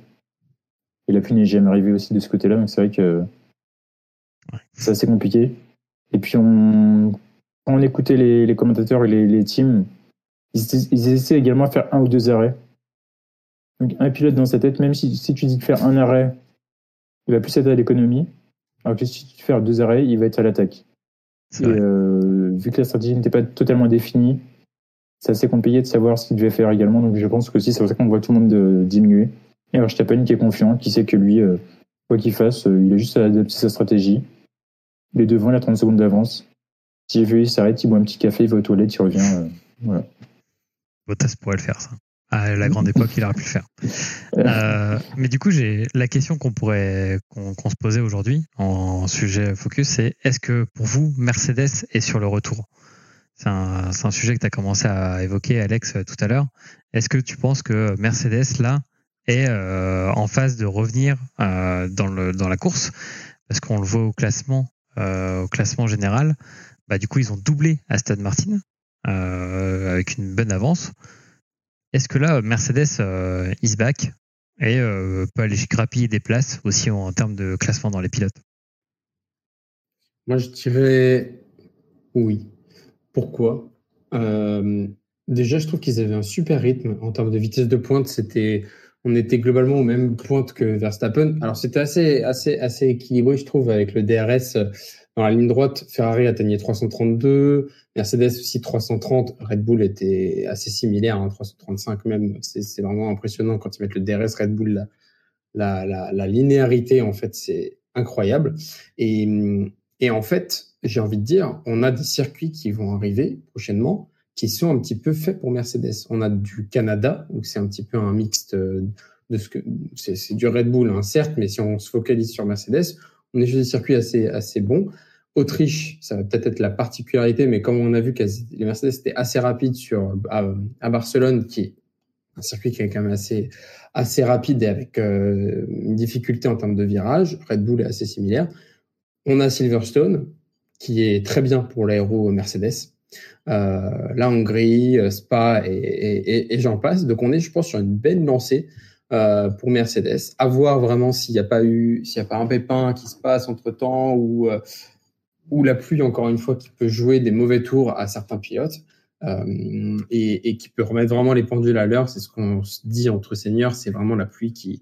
Et la pluie n'est jamais arrivée aussi de ce côté-là, donc c'est vrai que
Ouais.
c'est assez compliqué. Et puis on, quand on écoutait les, les commentateurs et les, les teams, ils, essaient- ils essaient également de faire un ou deux arrêts. Donc un pilote dans sa tête, même si, si tu dis de faire un arrêt, il va plus être à l'économie. Alors que si tu fais deux arrêts, il va être à l'attaque. Et euh, vu que la stratégie n'était pas totalement définie, c'est assez compliqué de savoir ce qu'il devait faire également. Donc je pense que aussi c'est pour ça qu'on voit tout le monde de- diminuer. Et Verstappen qui est confiant, qui sait que lui, euh, quoi qu'il fasse, euh, il a juste à adapter sa stratégie. Il est devant, il a 30 secondes d'avance. S'il veut, il s'arrête, il boit un petit café, il va aux toilettes, il revient. euh, voilà.
Bottas pourrait le faire, ça. À la grande époque, il aurait pu le faire. Euh, mais du coup, j'ai la question qu'on pourrait qu'on qu'on se posait aujourd'hui en sujet focus, c'est est-ce que pour vous, Mercedes est sur le retour? C'est un, un sujet que tu as commencé à évoquer, Alex, tout à l'heure. Est-ce que tu penses que Mercedes, là, est euh, en phase de revenir euh, dans, le, dans la course? Parce qu'on le voit au classement, euh, au classement général. Bah, du coup, ils ont doublé Aston Martin euh, avec une bonne avance. Est-ce que là, Mercedes euh, is back? Et euh, peut aller grappiller des places aussi en, termes de classement dans les pilotes
Moi, je dirais oui. Pourquoi? Euh, Déjà, je trouve qu'ils avaient un super rythme en termes de vitesse de pointe. C'était, on était globalement aux mêmes pointes que Verstappen. Alors, c'était assez, assez, assez équilibré, je trouve, avec le DRS dans la ligne droite. Ferrari atteignait 332, Mercedes aussi 330. Red Bull était assez similaire, hein, 335 même. C'est vraiment impressionnant quand ils mettent le DRS Red Bull. La, la, la, linéarité, en fait, c'est incroyable. Et, et en fait, j'ai envie de dire, on a des circuits qui vont arriver prochainement qui sont un petit peu faits pour Mercedes. On a du Canada, donc c'est un petit peu un mixte euh, de ce que c'est c'est du Red Bull, hein, certes, mais si on se focalise sur Mercedes, on est sur des circuits assez assez bons. Autriche, ça va peut-être être la particularité, mais comme on a vu que les Mercedes étaient assez rapides sur à, Barcelone, qui est un circuit qui est quand même assez assez rapide et avec euh, une difficulté en termes de virage. Red Bull est assez similaire. On a Silverstone, qui est très bien pour l'aéro Mercedes. Euh, la Hongrie, Spa et, et, et j'en passe. Donc on est, je pense, sur une belle lancée euh, pour Mercedes. À voir vraiment s'il n'y a pas eu, s'il n'y a pas un pépin qui se passe entre temps ou euh, ou la pluie encore une fois qui peut jouer des mauvais tours à certains pilotes. Euh, et, qui peut remettre vraiment les pendules à l'heure. C'est ce qu'on se dit entre seigneurs, c'est vraiment la pluie qui,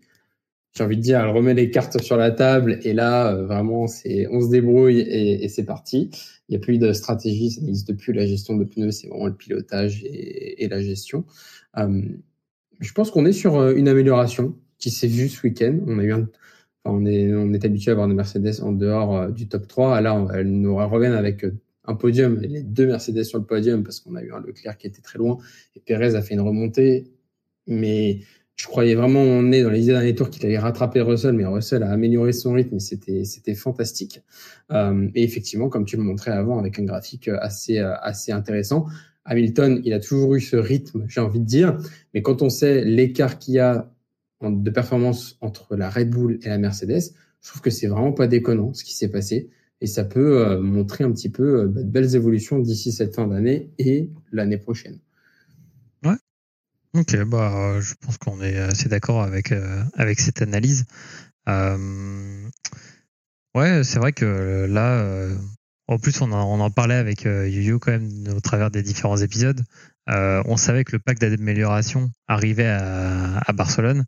j'ai envie de dire, elle remet les cartes sur la table et là, vraiment, c'est, on se débrouille et, c'est parti. Il n'y a plus de stratégie, ça n'existe plus. La gestion de pneus, c'est vraiment le pilotage et la gestion. Euh, je pense qu'on est sur une amélioration qui s'est vue ce week-end. On a eu enfin, on est, on est habitué à avoir des Mercedes en dehors euh, du top 3. Là, elles nous reviennent avec un podium, les deux Mercedes sur le podium parce qu'on a eu un Leclerc qui était très loin et Perez a fait une remontée. Mais je croyais vraiment on est dans les derniers tours qu'il allait rattraper Russell, mais Russell a amélioré son rythme et c'était c'était fantastique. Euh, et effectivement, comme tu le montrais avant, avec un graphique assez assez intéressant. Hamilton, il a toujours eu ce rythme, j'ai envie de dire, mais quand on sait l'écart qu'il y a de performance entre la Red Bull et la Mercedes, je trouve que c'est vraiment pas déconnant ce qui s'est passé et ça peut euh, montrer un petit peu euh, de belles évolutions d'ici cette fin d'année et l'année prochaine.
Ouais. Ok, bah je pense qu'on est assez d'accord avec euh, avec cette analyse. Euh, ouais, c'est vrai que là, euh, en plus on, en parlait avec Yuyu quand même au travers des différents épisodes. on savait que le pack d'amélioration arrivait à, Barcelone.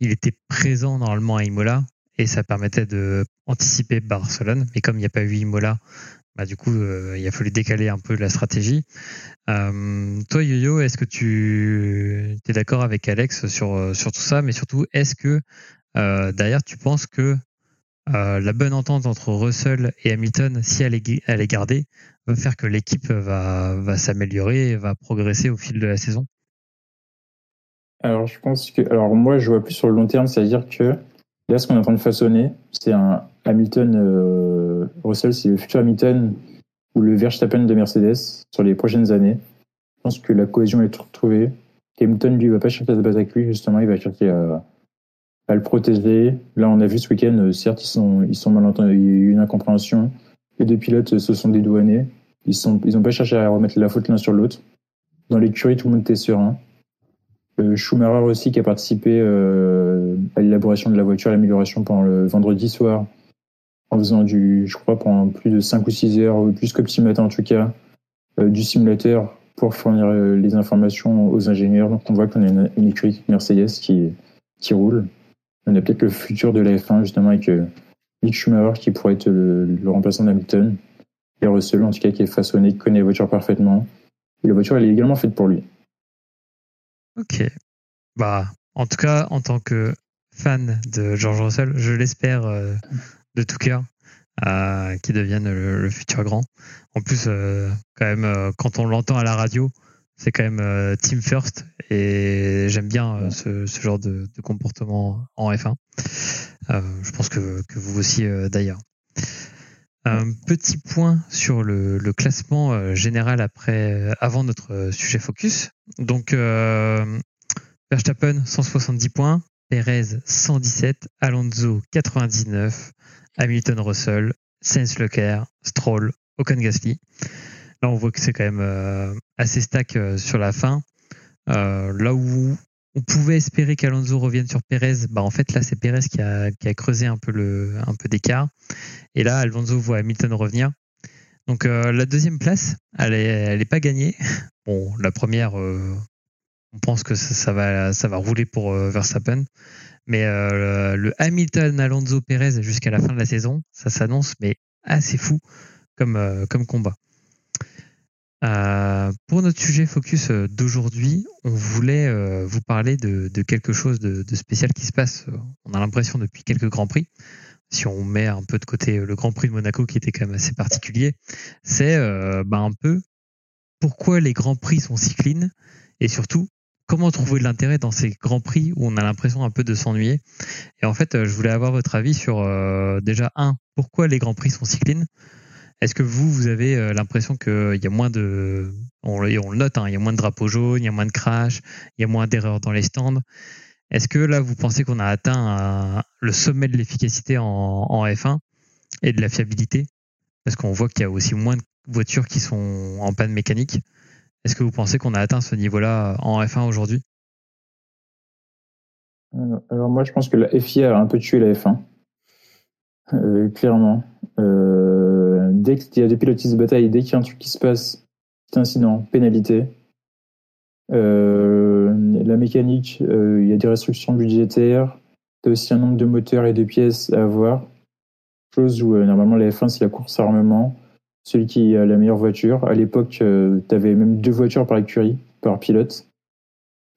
Il était présent normalement à Imola et ça permettait de anticiper Barcelone. Mais comme il n'y a pas eu Imola, bah, du coup, euh, il a fallu décaler un peu la stratégie. Euh, toi, Yo-Yo, est-ce que tu es d'accord avec Alex sur, tout ça? Mais surtout, est-ce que Euh, D'ailleurs, tu penses que euh, la bonne entente entre Russell et Hamilton, si elle est, gardée, va faire que l'équipe va, s'améliorer et va progresser au fil de la saison
Alors, je pense que. Alors, moi, je vois plus sur le long terme, c'est-à-dire que là, ce qu'on est en train de façonner, c'est un Hamilton. euh, Russell, c'est le futur Hamilton ou le Verstappen de Mercedes sur les prochaines années. Je pense que la cohésion est retrouvée. Hamilton, lui, il va pas chercher à se battre avec lui, justement, il va chercher à, à le protéger. Là, on a vu ce week-end, euh, certes, ils sont, ils sont malentendus, il y a eu une incompréhension. Les deux pilotes se sont dédouanés. Ils sont, ils pas cherché à remettre la faute l'un sur l'autre. Dans l'écurie, tout le monde était serein. Euh, Schumacher aussi qui a participé euh, à l'élaboration de la voiture, à l'amélioration pendant le vendredi soir, en faisant du, je crois, pendant plus de 5 ou 6 heures, plus que petit matin en tout cas, du simulateur pour fournir les informations aux ingénieurs. Donc on voit qu'on a une, écurie Mercedes qui roule. On a peut-être le futur de la F1 justement avec euh, Schumacher qui pourrait être le, remplaçant d'Hamilton. Et Russell en tout cas qui est façonné, qui connaît la voiture parfaitement. Et la voiture elle est également faite pour lui.
Ok. Bah, en tout cas, en tant que fan de George Russell, je l'espère euh, de tout cœur euh, qu'il devienne le, futur grand. En plus, euh, quand même, quand on l'entend à la radio, c'est quand même euh, team first et j'aime bien euh, ce, ce genre de, de comportement en F1. Euh, je pense que, que vous aussi euh, d'ailleurs. Un petit point sur le, le classement euh, général après, avant notre euh, sujet focus. Donc, euh, Verstappen 170 points, Perez 117, Alonso 99, Hamilton Russell, Sainz Leclerc, Stroll, Ocon Gasly. Là, on voit que c'est quand même euh, assez stack euh, sur la fin. Euh, là où on pouvait espérer qu'Alonso revienne sur Perez, bah en fait là c'est Perez qui a, creusé un peu le un peu d'écart. Et là Alonso voit Hamilton revenir. Donc la deuxième place, elle est, pas gagnée. Bon, la première, on pense que ça, va ça va rouler pour euh, Verstappen. Mais le, Hamilton Alonso Perez jusqu'à la fin de la saison, ça s'annonce mais assez fou comme combat. Euh, pour notre sujet focus euh, d'aujourd'hui, on voulait euh, vous parler de, quelque chose de, spécial qui se passe. On a l'impression depuis quelques grands prix. Si on met un peu de côté le Grand Prix de Monaco qui était quand même assez particulier, c'est euh, bah, un peu pourquoi les grands prix sont si clean et surtout comment trouver de l'intérêt dans ces grands prix où on a l'impression un peu de s'ennuyer. Et en fait, je voulais avoir votre avis sur déjà un pourquoi les grands prix sont si clean est-ce que vous, vous avez euh, l'impression qu'il y a moins de, on, le- note, hein, il y a moins de drapeaux jaunes, il y a moins de crash, il y a moins d'erreurs dans les stands. Est-ce que là, vous pensez qu'on a atteint un- le sommet de l'efficacité en, en F1 et de la fiabilité? Parce qu'on voit qu'il y a aussi moins de voitures qui sont en panne mécanique. Est-ce que vous pensez qu'on a atteint ce niveau-là en F1 aujourd'hui?
Alors moi, je pense que la FIA a un peu tué la F1. Euh, clairement. Euh, dès qu'il y a des pilotes qui se bataillent, dès qu'il y a un truc qui se passe, petit incident, pénalité. Euh, la mécanique, euh, il y a des restrictions budgétaires. Tu as aussi un nombre de moteurs et de pièces à avoir. Chose où euh, normalement la F1 c'est la course armement. Celui qui a la meilleure voiture. À l'époque, tu avais même deux voitures par écurie, par pilote.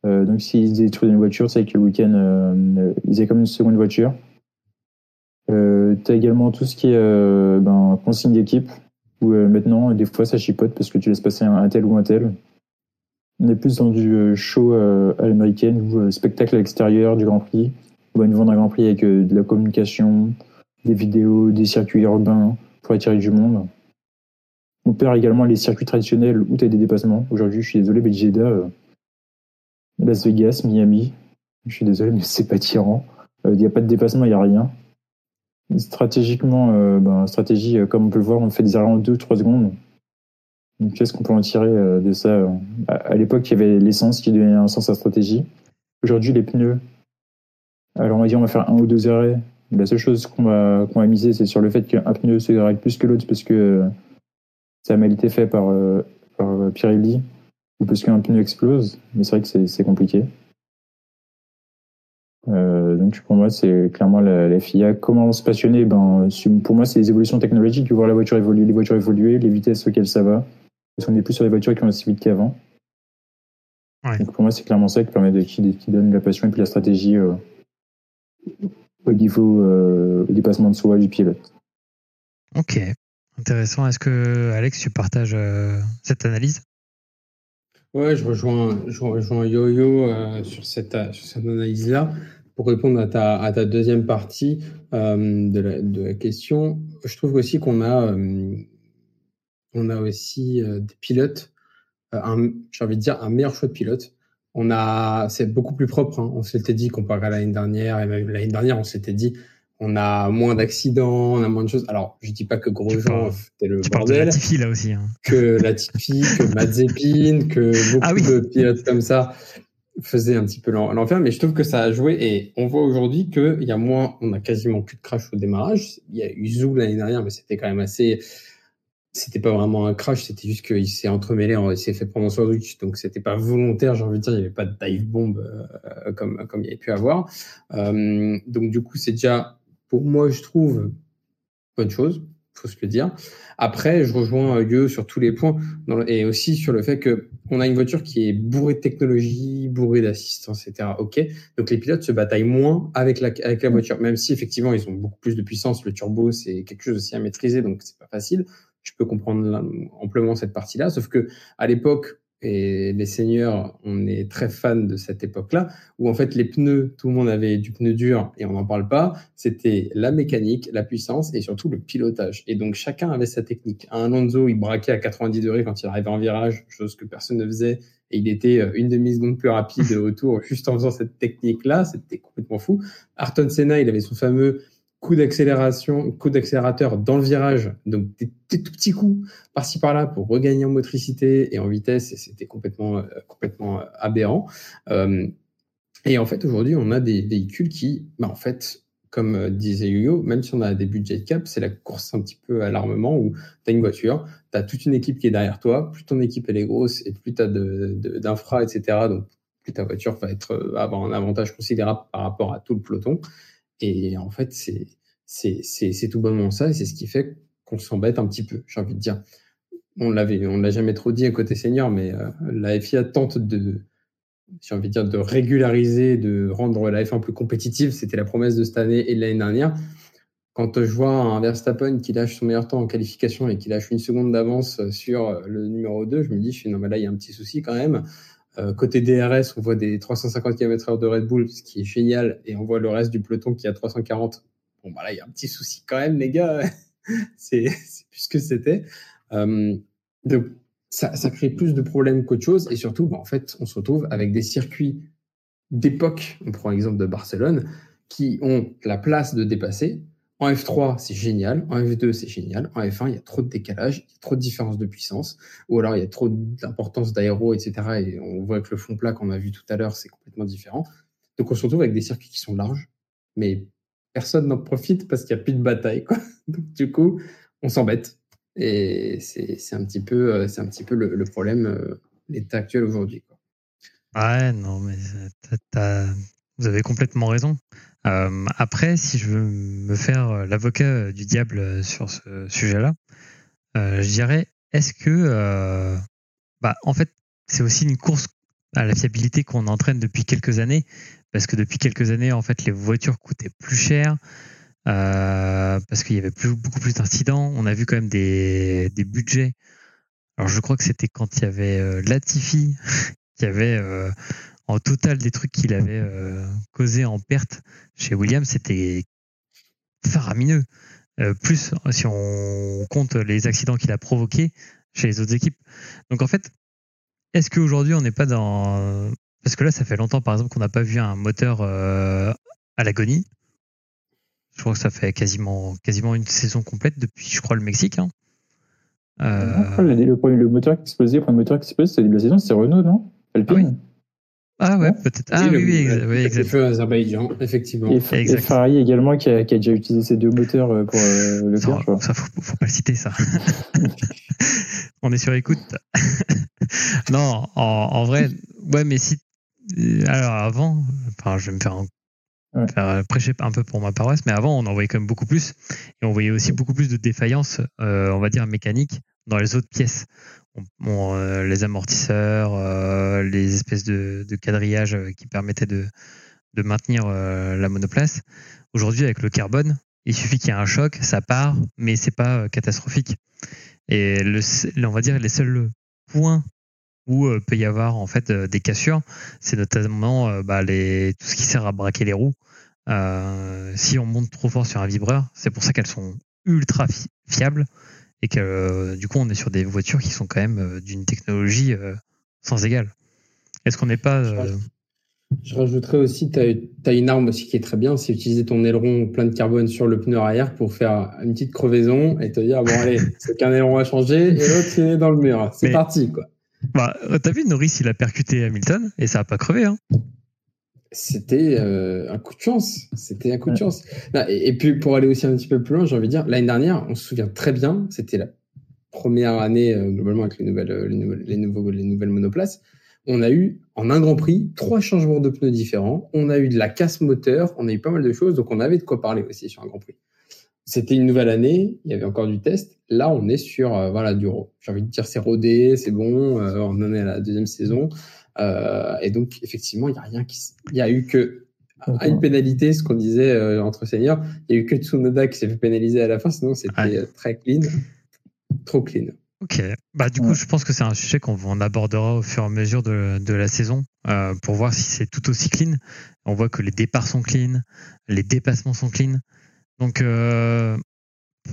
Euh, donc s'ils détruisaient une voiture, c'est que le week-end, euh, ils avaient comme une seconde voiture. Euh, tu as également tout ce qui est euh, ben, consigne d'équipe, où euh, maintenant, des fois, ça chipote parce que tu laisses passer un, tel ou un tel. On est plus dans du euh, show à l'américaine, ou spectacle à l'extérieur du Grand Prix. On va nous vendre un Grand Prix avec de la communication, des vidéos, des circuits urbains pour attirer du monde. On perd également les circuits traditionnels où tu as des dépassements. Aujourd'hui, je suis désolé, mais Las Vegas, Miami, je suis désolé, mais c'est pas tirant. Il n'y a pas de dépassement, il n'y a rien. Stratégiquement, euh, ben, stratégie, euh, comme on peut le voir, on fait des arrêts en 2-3 secondes. Qu'est-ce qu'on peut en tirer euh, de ça À, l'époque, il y avait l'essence qui donnait un sens à la stratégie. Aujourd'hui, les pneus. Alors, on va dire, on va faire un ou deux arrêts. La seule chose qu'on va, qu'on va miser, c'est sur le fait qu'un pneu se arrête plus que l'autre parce que ça a mal été fait par, par Pirelli ou parce qu'un pneu explose. Mais c'est vrai que c'est compliqué. Euh, donc pour moi, c'est clairement la, la FIA. Comment se passionner? Ben, Pour moi, c'est les évolutions technologiques, voir la voiture évoluer, les voitures évoluer, les vitesses auxquelles ça va. Parce qu'on est plus sur les voitures qui vont aussi vite qu'avant.
Ouais.
Donc pour moi, c'est clairement ça qui permet de, qui, qui donne la passion et puis la stratégie euh, au niveau euh, dépassement de soi du pilote.
Ok, intéressant. Est-ce que Alex, tu partages euh, cette analyse?
Ouais, je rejoins, je rejoins Yo-Yo euh, sur cette, sur cette analyse-là. Pour répondre à ta, à ta deuxième partie de, la, de la question, je trouve aussi qu'on a, on a aussi des pilotes, j'ai envie de dire un meilleur choix de pilote on a, c'est beaucoup plus propre. Hein. On s'était dit comparé à l'année dernière, et même l'année dernière, on s'était dit, on a moins d'accidents, on a moins de choses. Alors, je dis pas que Grosjean
c'était le tu bordel. de Latifi là aussi. Hein.
Que Latifi, que Mazepin, que beaucoup ah de pilotes comme ça faisaient un petit peu l'enfer. Mais je trouve que ça a joué et on voit aujourd'hui qu'il y a moins, on a quasiment plus de crash au démarrage. Il y a eu Zou l'année dernière, mais c'était quand même assez c'était pas vraiment un crash, c'était juste qu'il s'est entremêlé, il s'est fait prendre en sandwich, donc c'était pas volontaire, j'ai envie de dire, il n'y avait pas de dive bomb euh, comme comme il y avait pu avoir. Euh, donc du coup, c'est déjà pour moi, je trouve bonne chose, faut se le dire. Après, je rejoins Gueux sur tous les points et aussi sur le fait que on a une voiture qui est bourrée de technologie, bourrée d'assistance, etc. Ok, donc les pilotes se bataillent moins avec la avec la voiture, même si effectivement ils ont beaucoup plus de puissance. Le turbo, c'est quelque chose aussi à maîtriser, donc c'est pas facile je peux comprendre amplement cette partie-là. Sauf que à l'époque, et les seigneurs, on est très fans de cette époque-là, où en fait les pneus, tout le monde avait du pneu dur et on n'en parle pas. C'était la mécanique, la puissance et surtout le pilotage. Et donc chacun avait sa technique. Un Alonso, il braquait à 90 degrés quand il arrivait en virage, chose que personne ne faisait. Et il était euh, une demi-seconde plus rapide autour juste en faisant cette technique-là. C'était complètement fou. Ayrton Senna, il avait son fameux coup d'accélération, coup d'accélérateur dans le virage, donc des, tout petits coups par-ci par-là pour regagner en motricité et en vitesse, et c'était complètement euh, complètement euh, aberrant. Euh, et en fait, aujourd'hui, on a des véhicules qui, bah, en fait, comme disait Hugo, même si on a des budgets de cap, c'est la course un petit peu à l'armement où tu as une voiture, tu as toute une équipe qui est derrière toi, plus ton équipe elle est grosse et plus tu as d'infra, etc. Donc plus ta voiture va être avoir un avantage considérable par rapport à tout le peloton. Et en fait, c'est tout bonnement ça, et c'est ce qui fait qu'on s'embête un petit peu, j'ai envie de dire. On l'avait, on l'a jamais trop dit à côté senior, mais euh, la FIA tente de, j'ai envie de dire, de régulariser, de rendre la F1 plus compétitive. C'était la promesse de cette année et de l'année dernière. Quand je vois un Verstappen qui lâche son meilleur temps en qualification et qui lâche une seconde d'avance sur le numéro 2, je me dis, non, mais là, il y a un petit souci quand même. Euh, côté DRS, on voit des 350 km/h de Red Bull, ce qui est génial, et on voit le reste du peloton qui a 340. Bon, bah là, il y a un petit souci quand même, les gars. c'est plus ce que c'était. Euh, donc, ça, crée plus de problèmes qu'autre chose, et surtout, bah, en fait, on se retrouve avec des circuits d'époque. On prend l'exemple de Barcelone, qui ont la place de dépasser, en F3, c'est génial. En F2, c'est génial. En F1, il y a trop de décalage, il y a trop de différence de puissance, ou alors il y a trop d'importance d'aéro, etc. Et on voit que le fond plat qu'on a vu tout à l'heure, c'est complètement différent. Donc on se retrouve avec des circuits qui sont larges, mais personne n'en profite parce qu'il n'y a plus de bataille. Quoi. Donc du coup, on s'embête. Et c'est un petit peu, euh, un petit peu le, problème, euh, l'état actuel aujourd'hui.
Ouais, non, mais vous avez complètement raison. Euh, après, si je veux me faire euh, l'avocat du diable euh, sur ce sujet-là, je dirais, est-ce que, bah, en fait, c'est aussi une course à la fiabilité qu'on entraîne depuis quelques années, parce que depuis quelques années, en fait, les voitures coûtaient plus cher, parce qu'il y avait plus, beaucoup plus d'incidents. On a vu quand même des, des budgets. Alors, je crois que c'était quand il y avait Latifi qui avait en total des trucs qu'il avait euh, causé en perte chez Williams, c'était faramineux. Euh, plus si on compte les accidents qu'il a provoqués chez les autres équipes. Donc en fait, est-ce qu'aujourd'hui on n'est pas dans... Parce que là, ça fait longtemps, par exemple, qu'on n'a pas vu un moteur euh, à l'agonie. Je crois que ça fait quasiment, quasiment une saison complète depuis, je crois, le Mexique. Hein.
Le, premier, moteur qui explosait, le premier moteur qui explosait, c'était la saison, c'est Renault, non?
Alpine? Ah ah ouais, peut-être. Ah oui, oui, oui,
exactement. Azerbaïdjan, effectivement.
Et, Ferrari également qui a, qui a, déjà utilisé ces deux moteurs euh, pour euh, le faire.
Ça, faut, faut pas le citer, ça. On est sur écoute. non, en, en, vrai, ouais, mais si. Euh, alors avant, enfin, je vais me faire, faire prêcher un peu pour ma paroisse, mais avant, on en voyait quand même beaucoup plus. Et on voyait aussi beaucoup plus de défaillances, euh, on va dire, mécaniques dans les autres pièces. Euh, les amortisseurs, euh, les espèces de, de euh, qui permettaient de, maintenir la monoplace. Aujourd'hui, avec le carbone, il suffit qu'il y ait un choc, ça part, mais c'est pas catastrophique. Et le, on va dire les seuls points où peut y avoir en fait des cassures, c'est notamment bah, tout ce qui sert à braquer les roues. si on monte trop fort sur un vibreur, c'est pour ça qu'elles sont ultra fiables et que du coup on est sur des voitures qui sont quand même d'une technologie sans égale. Est-ce qu'on n'est pas
je rajouterais aussi, tu as, une arme aussi qui est très bien, c'est utiliser ton aileron plein de carbone sur le pneu arrière pour faire une petite crevaison et te dire, bon allez, c'est qu'un aileron à changer et l'autre il est dans le mur. C'est parti quoi.
Bah, T'as vu, Norris, il a percuté Hamilton et ça a pas crevé. Hein.
C'était euh, un coup de chance. C'était un coup de chance. et, puis pour aller aussi un petit peu plus loin, j'ai envie de dire, l'année dernière, on se souvient très bien, c'était la première année euh, globalement avec les nouvelles, euh, les, nouvelles, les, nouveaux, les nouvelles monoplaces. On a eu en un Grand Prix trois changements de pneus différents. On a eu de la casse moteur, on a eu pas mal de choses, donc on avait de quoi parler aussi sur un Grand Prix. C'était une nouvelle année, il y avait encore du test. Là, on est sur euh, voilà du j'ai envie de dire c'est rodé, c'est bon, on en est à la deuxième saison. Euh, et donc effectivement, il y a rien qui il y a eu que à une pénalité, ce qu'on disait euh, entre seniors, il y a eu que Tsunoda qui s'est fait pénaliser à la fin, sinon c'était très clean, trop clean.
Ok, bah du coup, je pense que c'est un sujet qu'on abordera au fur et à mesure de, de la saison euh, pour voir si c'est tout aussi clean. On voit que les départs sont clean, les dépassements sont clean. Donc euh,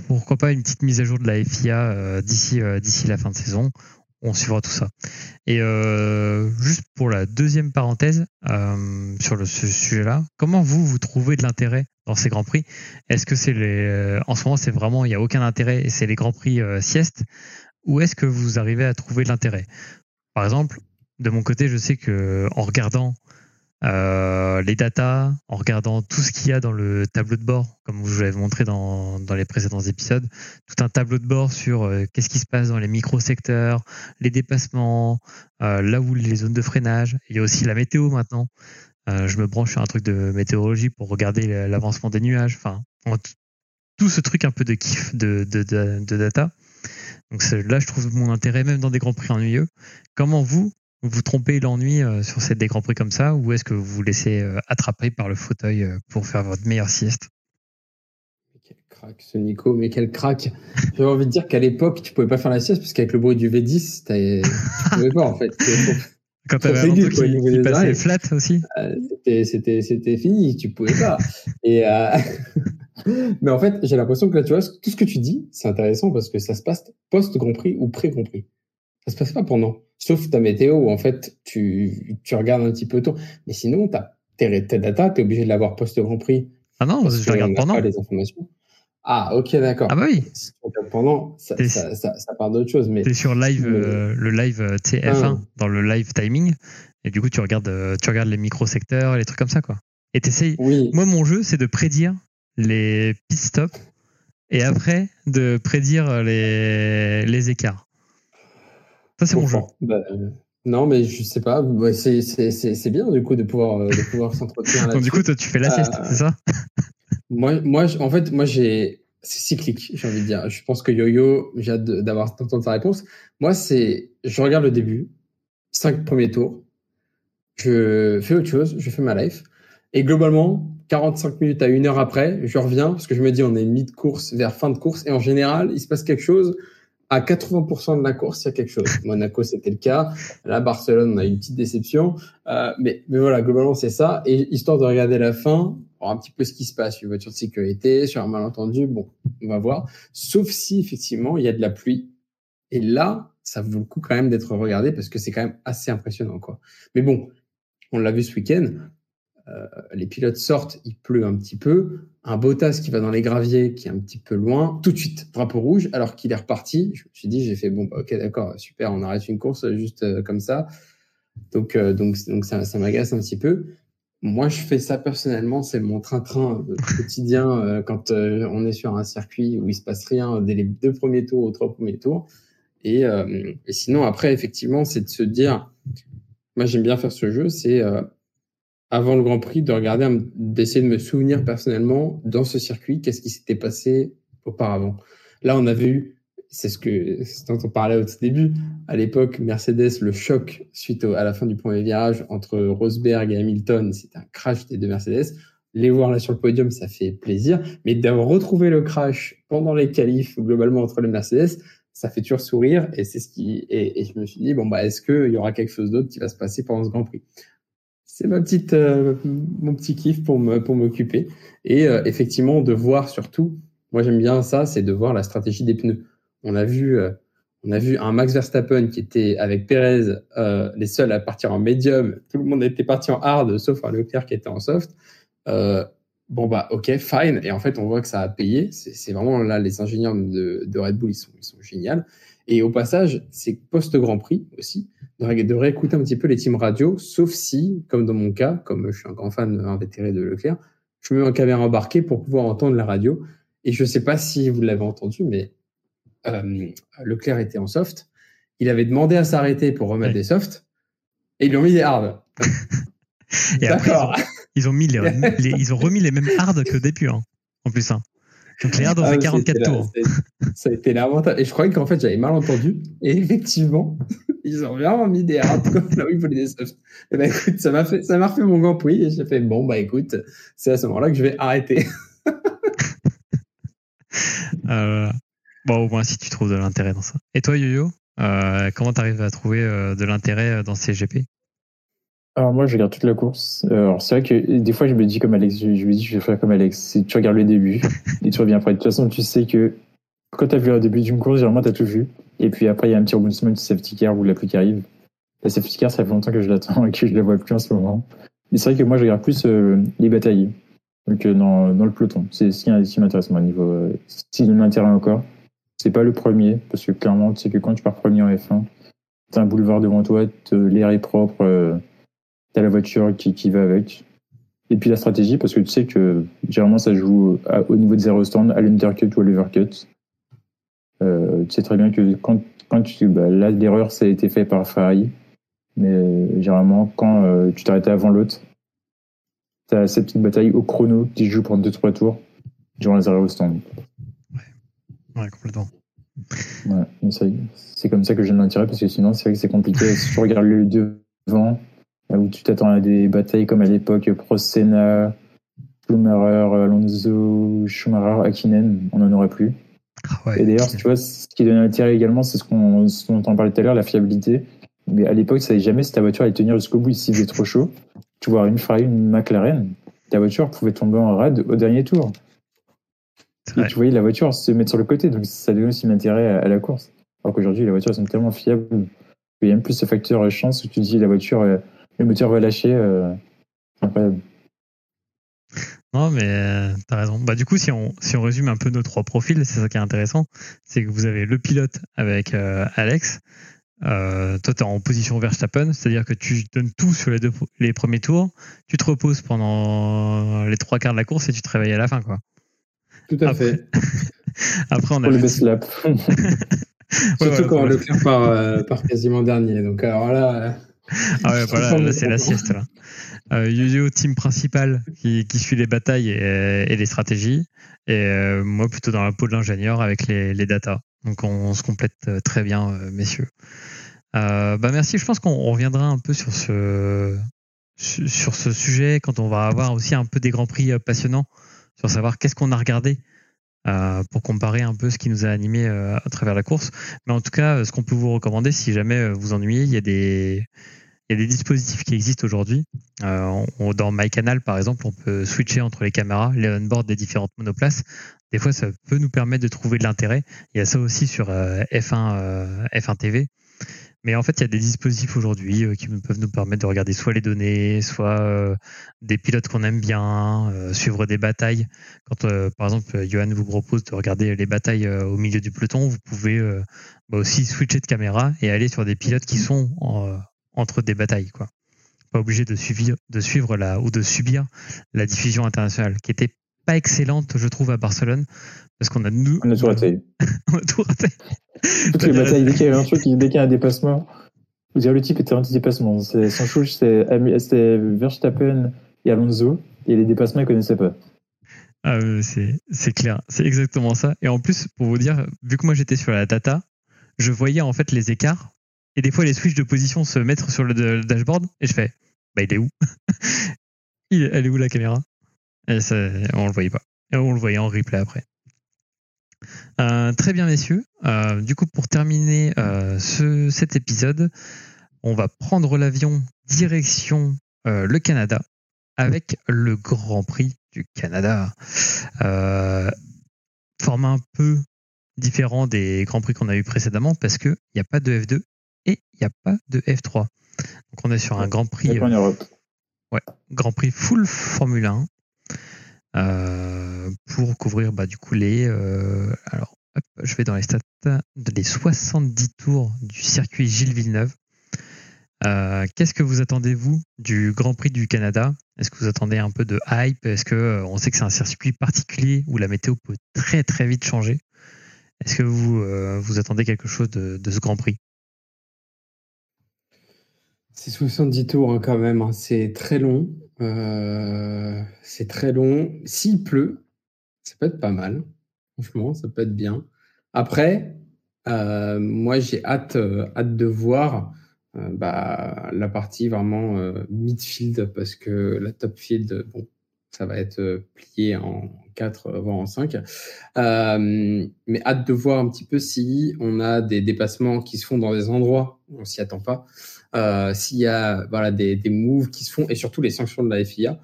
pourquoi pas une petite mise à jour de la FIA euh, d'ici euh, d'ici la fin de saison. On suivra tout ça. Et euh, juste pour la deuxième parenthèse euh, sur le, ce sujet-là, comment vous vous trouvez de l'intérêt dans ces grands prix? Est-ce que c'est les en ce moment c'est vraiment il y a aucun intérêt et c'est les grands prix sieste? Ou est-ce que vous arrivez à trouver de l'intérêt? Par exemple, de mon côté, je sais que en regardant euh, les datas, en regardant tout ce qu'il y a dans le tableau de bord, comme je vous l'avais montré dans, dans les précédents épisodes, tout un tableau de bord sur euh, qu'est-ce qui se passe dans les micro-secteurs, les dépassements, euh, là où les zones de freinage. Il y a aussi la météo maintenant. je me branche sur un truc de météorologie pour regarder l'avancement des nuages. Enfin, tout ce truc un peu de kiff de, de, de, de data. Donc là, je trouve mon intérêt même dans des grands prix ennuyeux. Comment vous, vous trompez l'ennui euh, sur cette des grands prix comme ça ou est-ce que vous vous laissez euh, attraper par le fauteuil euh, pour faire votre meilleure sieste?
Quel crack ce Nico, mais quel crack J'ai envie de dire qu'à l'époque, tu pouvais pas faire la sieste parce qu'avec le bruit du V10, tu pouvais pas en fait.
Quand t'avais un qui, qui passait flat aussi
C'était c'était fini, tu pouvais pas. Et mais en fait, j'ai l'impression que là, tu vois, tout ce que tu dis, c'est intéressant parce que ça se passe post-Grand Prix ou pré-Grand Prix. Ça se passe pas pendant. Sauf ta météo où en fait tu, tu regardes un petit peu tôt. Mais sinon, t'as tes, tes data, t'es obligé de l'avoir post-Grand Prix.
Ah non, je regarde pendant.
Pas les informations. Ah, ok, d'accord.
Ah bah oui.
Si pendant, ça, ça, ça, ça, part d'autre chose. Mais
t'es sur live, euh, le live TF1 ah. dans le live timing, et du coup tu regardes, euh, tu regardes les micro secteurs, les trucs comme ça quoi. Et t'essayes.
Oui.
Moi, mon jeu, c'est de prédire les pit stops et après de prédire les, les écarts. Ça, c'est mon jeu.
Bah, euh, non, mais je sais pas. Bah, c'est bien, du coup, de pouvoir, euh, de pouvoir s'entretenir
Donc, du coup, toi, tu fais la sieste, c'est ça?
Moi, moi, en fait, moi, j'ai. C'est cyclique, j'ai envie de dire. Je pense que Yo-Yo, j'ai hâte d'avoir d'entendre sa réponse. Moi, c'est. Je regarde le début, cinq premiers tours. Je fais autre chose, je fais ma life. Et globalement, 45 minutes à une heure après, je reviens parce que je me dis on est mi-course vers fin de course et en général, il se passe quelque chose à 80% de la course, il y a quelque chose. Monaco, c'était le cas. Là, Barcelone, on a eu une petite déception. Euh, mais, mais voilà, globalement, c'est ça. Et histoire de regarder la fin, voir un petit peu ce qui se passe, une voiture de sécurité, sur un malentendu, bon, on va voir. Sauf si, effectivement, il y a de la pluie. Et là, ça vaut le coup quand même d'être regardé parce que c'est quand même assez impressionnant, quoi. Mais bon, on l'a vu ce week-end. Euh, les pilotes sortent, il pleut un petit peu. Un Bottas qui va dans les graviers, qui est un petit peu loin, tout de suite, drapeau rouge, alors qu'il est reparti. Je me suis dit, j'ai fait, bon, bah, ok, d'accord, super, on arrête une course juste euh, comme ça. Donc, euh, donc, donc ça, ça m'agace un petit peu. Moi, je fais ça personnellement, c'est mon train-train quotidien quand on est sur un circuit où il se passe rien dès les deux premiers tours ou trois premiers tours. Et, et sinon, après, effectivement, c'est de se dire, moi, j'aime bien faire ce jeu, c'est avant le Grand Prix, de regarder, d'essayer de me souvenir personnellement dans ce circuit, qu'est-ce qui s'était passé auparavant. Là, on avait eu c'est ce que ce dont on parlait au tout début. À l'époque, Mercedes, le choc suite à la fin du premier virage entre Rosberg et Hamilton, c'était un crash des deux Mercedes. Les voir là sur le podium, ça fait plaisir. Mais d'avoir retrouvé le crash pendant les qualifs, globalement, entre les Mercedes, ça fait toujours sourire. Et c'est ce qui, et, je me suis dit, bon, bah, est-ce qu'il y aura quelque chose d'autre qui va se passer pendant ce Grand Prix? C'est ma petite, euh, mon petit kiff pour me, pour m'occuper. Et euh, effectivement, de voir surtout, moi j'aime bien ça, c'est de voir la stratégie des pneus. On a vu, euh, on a vu un Max Verstappen qui était avec Perez les seuls à partir en médium. Tout le monde était parti en hard, sauf un Leclerc qui était en soft. Bon bah ok, fine. Et en fait, on voit que ça a payé. C'est vraiment là les ingénieurs de, de, Red Bull, ils sont, ils sont géniaux. Et au passage, c'est post Grand Prix aussi de réécouter un petit peu les teams radio, sauf si, comme dans mon cas, comme je suis un grand fan invétéré de Leclerc, je me mets en caméra embarquée pour pouvoir entendre la radio. Et je ne sais pas si vous l'avez entendu, mais euh, Leclerc était en soft. Il avait demandé à s'arrêter pour remettre des softs et ils lui ont mis des hard.
D'accord. Ils, ont mis les, ils ont remis les mêmes hard que des hein, en plus. Hein. Donc les hard ont fait 44 tours.
ça a été l'avantage. Et je croyais qu'en fait j'avais mal entendu. Et effectivement, ils ont vraiment mis des hard comme là où il fallait des softs. Et ben écoute, ça m'a fait, ça m'a refait mon grand prix et j'ai fait bon bah écoute, c'est à ce moment-là que je vais arrêter.
euh, Bon, au moins si tu trouves de l'intérêt dans ça. Et toi, Yo-Yo, euh, comment tu arrives à trouver euh, de l'intérêt euh, dans ces GP
alors moi je regarde toute la course. Alors c'est vrai que des fois je me dis comme Alex, je, me dis je vais faire comme Alex. Tu regardes le début et tu reviens après. De toute façon tu sais que quand tu as vu le début d'une course, généralement tu as tout vu. Et puis après il y a un petit rebondissement du safety car ou la pluie qui arrive. La safety car ça fait longtemps que je l'attends et que je la vois plus en ce moment. Mais c'est vrai que moi je regarde plus les batailles donc, dans, dans le peloton. C'est ce qui, m'intéresse moi niveau si de l'intérêt encore. C'est pas le premier, parce que clairement, tu sais que quand tu pars premier en F1, t'as un boulevard devant toi, l'air est propre, euh, t'as la voiture qui, va avec. Et puis la stratégie, parce que tu sais que généralement ça joue au niveau de zéro stand, à l'undercut ou à l'overcut. Euh, tu sais très bien que quand, quand tu. Bah, là, l'erreur, ça a été fait par Ferrari. Mais euh, généralement, quand euh, tu t'arrêtais avant l'autre, t'as cette petite bataille au chrono qui joue pendant 2-3 tours durant la zéro stand.
Ouais, complètement.
Ouais, c'est comme ça que je l'intérêt parce que sinon, c'est vrai que c'est compliqué. si tu regardes le devant, où tu t'attends à des batailles comme à l'époque Prost Senna, Schumacher, Alonso, Schumacher, Akinen, on n'en aurait plus. Ah et d'ailleurs, tu vois, ce qui donne intérêt également, c'est ce qu'on dont on parlait tout à l'heure, la fiabilité. Mais à l'époque, ça savais jamais si ta voiture allait tenir jusqu'au bout s'il faisait trop chaud. Tu vois une Ferrari, une McLaren, ta voiture pouvait tomber en rade au dernier tour tu voyais la voiture se mettre sur le côté, donc ça donne aussi l'intérêt à, la course. Alors qu'aujourd'hui, les voitures sont tellement fiables il y a même plus ce facteur chance où tu dis la voiture, euh, le moteur va lâcher. Euh, incroyable.
Non, mais euh, t'as raison. Bah, du coup, si on, si on résume un peu nos trois profils, c'est ça qui est intéressant. C'est que vous avez le pilote avec Alex. toi, tu es en position Verstappen, c'est-à-dire que tu donnes tout sur les, deux, les premiers tours, tu te reposes pendant les trois quarts de la course et tu te réveilles à la fin. quoi.
Tout à fait.
Après, on
a. Pour le best lap.
Surtout quand le faire par, euh, par quasiment dernier. Donc, alors là.
Euh, ah ouais, voilà, c'est la sieste là. Euh, team principal qui, qui, suit les batailles et, et les stratégies. Et euh, moi, plutôt dans la peau de l'ingénieur avec les, les datas. Donc, on, se complète très bien, messieurs. bah merci. Je pense qu'on reviendra un peu sur ce, sur ce sujet quand on va avoir aussi un peu des grands prix passionnants sur savoir qu'est-ce qu'on a regardé euh, pour comparer un peu ce qui nous a animé euh, à travers la course. Mais en tout cas, ce qu'on peut vous recommander, si jamais euh, vous ennuyez, il y a des, il y a des dispositifs qui existent aujourd'hui. Euh, dans MyCanal, par exemple, on peut switcher entre les caméras, les on-board des différentes monoplaces. Des fois, ça peut nous permettre de trouver de l'intérêt. Il y a ça aussi sur F1, F1 TV. Mais en fait, il y a des dispositifs aujourd'hui euh, qui peuvent nous permettre de regarder soit les données, soit euh, des pilotes qu'on aime bien, euh, suivre des batailles. Quand, par exemple, Johan vous propose de regarder les batailles au milieu du peloton, vous pouvez bah aussi switcher de caméra et aller sur des pilotes qui sont entre des batailles. Quoi. Pas obligé de suivre, de suivre la, ou de subir la diffusion internationale, qui était pas excellente, je trouve, à Barcelone, parce qu'on a nous.
On a tout raté.
on a tout raté.
Toutes les batailles, dès qu'il y a un truc, dès qu'il y a un dépassement, vous dire le type était anti-dépassement. Son chouche, c'était Verstappen et Alonso, et les dépassements, il connaissait pas.
Ah, euh, c'est c'est clair, c'est exactement ça. Et en plus, pour vous dire, vu que moi j'étais sur la data, je voyais en fait les écarts et des fois les switches de position se mettre sur le, dashboard et je fais, bah il est où Elle est où la caméra? Et ça, On le voyait pas. Et on le voyait en replay après. Euh, très bien messieurs. Euh, du coup, pour terminer euh, ce, cet épisode, on va prendre l'avion direction le Canada avec le Grand Prix du Canada. Format un peu différent des Grands Prix qu'on a eu précédemment parce qu'il n'y a pas de F2 et il n'y a pas de F3. Donc on est sur un Grand Prix,
en Europe.
Grand Prix full Formule 1 euh, pour couvrir bah, du coup les. euh, alors, hop, je vais dans les stats les 70 tours du circuit Gilles Villeneuve. Euh, Qu'est-ce que vous attendez vous du Grand Prix du Canada? Est-ce que vous attendez un peu de hype? Est-ce que euh, on sait que c'est un circuit particulier où la météo peut très très vite changer? Est-ce que vous euh, vous attendez quelque chose de, de ce Grand Prix?
C'est 70 tours hein, quand même, hein. c'est très long. Euh, c'est très long. S'il pleut, ça peut être pas mal. Franchement, ça peut être bien. Après, euh, moi j'ai hâte, euh, hâte de voir bah, la partie vraiment midfield parce que la top field, bon, ça va être plié en 4 voire en 5. Euh, mais hâte de voir un petit peu si on a des dépassements qui se font dans des endroits où on s'y attend pas. Euh, s'il y a voilà des, des moves qui se font et surtout les sanctions de la FIA.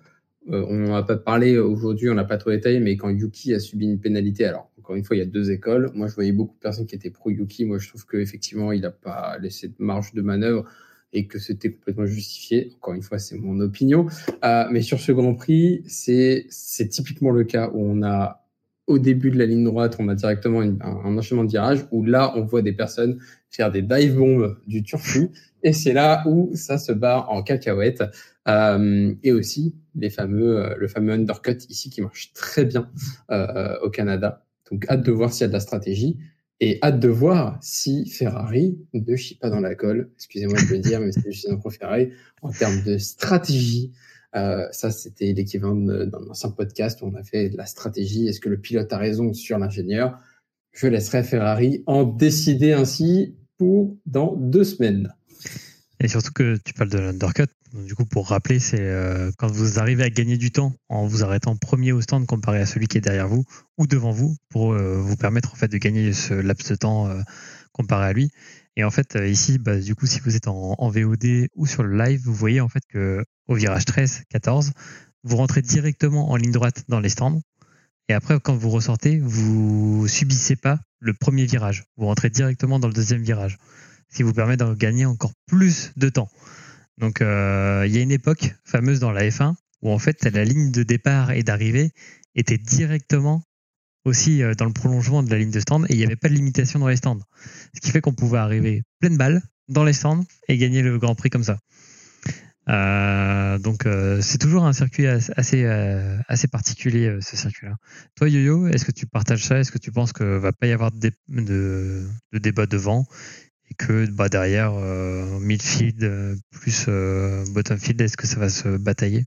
Euh, on n'en a pas parlé aujourd'hui, on n'a pas trop détaillé, mais quand Yuki a subi une pénalité, alors encore une fois, il y a deux écoles. Moi, je voyais beaucoup de personnes qui étaient pro Yuki. Moi, je trouve qu'effectivement, il n'a pas laissé de marge de manœuvre et que c'était complètement justifié. Encore une fois, c'est mon opinion. Euh, mais sur ce Grand Prix, c'est c'est typiquement le cas où on a au début de la ligne droite, on a directement un, un enchaînement de virages où là, on voit des personnes faire des dive bombs du turfu et c'est là où ça se bat en cacahuète. Euh, et aussi les fameux, euh, le fameux undercut ici qui marche très bien euh, au Canada. Donc hâte de voir s'il y a de la stratégie et hâte de voir si Ferrari ne chie pas dans la colle. Excusez-moi de le dire, mais c'est juste un pro Ferrari en termes de stratégie. Euh, ça, c'était l'équivalent d'un ancien podcast où on a fait de la stratégie. Est-ce que le pilote a raison sur l'ingénieur? Je laisserai Ferrari en décider ainsi pour dans deux semaines.
Et surtout que tu parles de l'undercut. Du coup, pour rappeler, c'est euh, quand vous arrivez à gagner du temps en vous arrêtant premier au stand comparé à celui qui est derrière vous ou devant vous pour euh, vous permettre en fait de gagner ce laps de temps comparé à lui. Et en fait, euh, ici, bah, du coup, si vous êtes en, VOD ou sur le live, vous voyez en fait que au virage 13, 14, vous rentrez directement en ligne droite dans les stands. Et après, quand vous ressortez, vous subissez pas le premier virage. Vous rentrez directement dans le deuxième virage ce qui vous permet de gagner encore plus de temps. Donc euh, il y a une époque fameuse dans la F1 où en fait la ligne de départ et d'arrivée était directement aussi euh, dans le prolongement de la ligne de stand et il n'y avait pas de limitation dans les stands. Ce qui fait qu'on pouvait arriver pleine balle dans les stands et gagner le Grand Prix comme ça. Euh, donc euh, c'est toujours un circuit as- assez euh, assez particulier euh, ce circuit-là. Toi Yo-Yo, est-ce que tu partages ça? Est-ce que tu penses que va pas y avoir de, de, de débat devant et que bah, derrière euh, midfield plus bottom field, est-ce que ça va se batailler?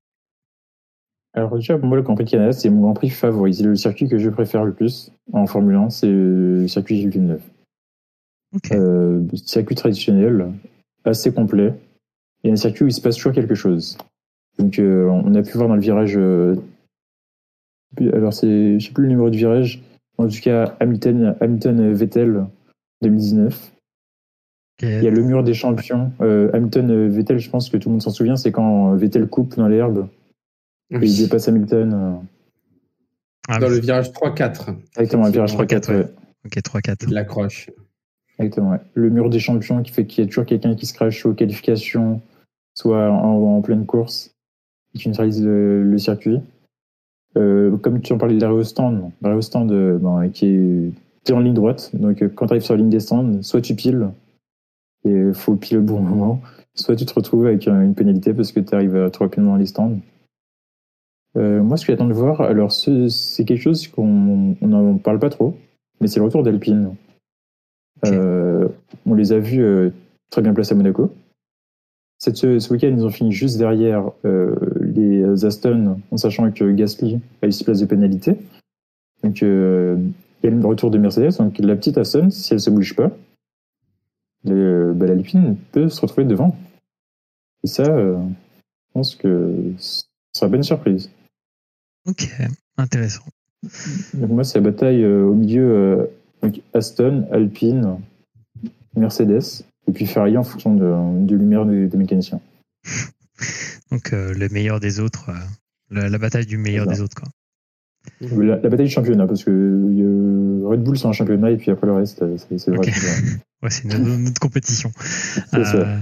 Alors déjà, pour moi, le Grand Prix de Canada, c'est mon Grand Prix favori. C'est le circuit que je préfère le plus en Formule 1, c'est le circuit Gilles Villeneuve.
Ok.
Euh, circuit traditionnel, assez complet. Il y a un circuit où il se passe toujours quelque chose. Donc, euh, on a pu voir dans le virage. euh, alors, c'est, je sais plus le numéro du virage. En tout cas, Hamilton, Hamilton Vettel 2019.
Ok.
Il y a le mur des champions. Euh, Hamilton Vettel, je pense que tout le monde s'en souvient, c'est quand Vettel coupe dans l'herbe et il dépasse Hamilton. euh,
Ah,
Dans
oui.
le virage 3-4.
Exactement, un virage 3-4. ouais.
Ok, 3-4.
Il l'accroche.
Exactement, ouais. Le mur des champions qui fait qu'il y a toujours quelqu'un qui se crache soit aux qualifications, soit en, en pleine course, et qui neutralise le, le circuit. Euh, comme tu en parlais de l'arrêt au stand, l'arrêt au stand euh, qui est t'es en ligne droite, donc euh, quand tu arrives sur la ligne des stands, soit tu piles, et il faut piler au bon moment, soit tu te retrouves avec une pénalité parce que tu arrives trop rapidement dans les stands. Euh, moi, ce que j'attends de voir, alors ce- c'est quelque chose qu'on n'en parle pas trop, mais c'est le retour d'Alpine. Euh, on les a vus euh, très bien placés à Monaco. Cette, ce ce week-end, ils ont fini juste derrière les Aston, en sachant que Gasly a eu 6 places de pénalité. Donc, il y a le retour de Mercedes. Donc, la petite Aston, si elle se bouge pas, le, bah, l'Alpine peut se retrouver devant. Et ça, je pense que ce sera pas une surprise.
Ok, intéressant.
Donc, moi, c'est la bataille euh, au milieu donc Aston, Alpine, Mercedes, et puis Ferrari en fonction de, de lumière des, des mécaniciens.
Donc, le meilleur des autres, la, la, bataille du meilleur des autres, quoi.
La, la, bataille du championnat, parce que euh, Red Bull c'est un championnat et puis après le reste, c'est vrai.
Okay. ouais, c'est notre, notre, compétition. Euh,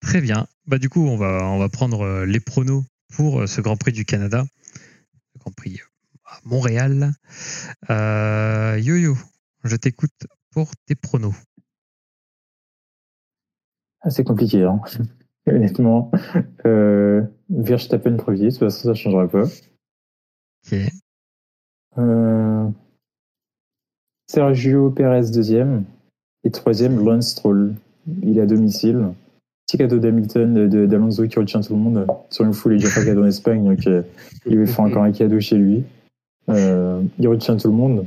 très bien. Bah du coup, on va on va prendre les pronos pour ce Grand Prix du Canada, le Grand Prix à Montréal. Euh, Yo-Yo, je t'écoute pour tes pronos.
Ah, c'est compliqué, hein. honnêtement. Euh, Verstappen premier, ça ne changera pas.
Ok.
Euh, Sergio Perez deuxième et troisième Lance Stroll. Il est à domicile. Petit cadeau d'Hamilton d'Alonso qui retient tout le monde. Sur une foule, il déjà fait cadeau en Espagne, donc euh, il lui fait encore un cadeau chez lui. Euh, il retient tout le monde.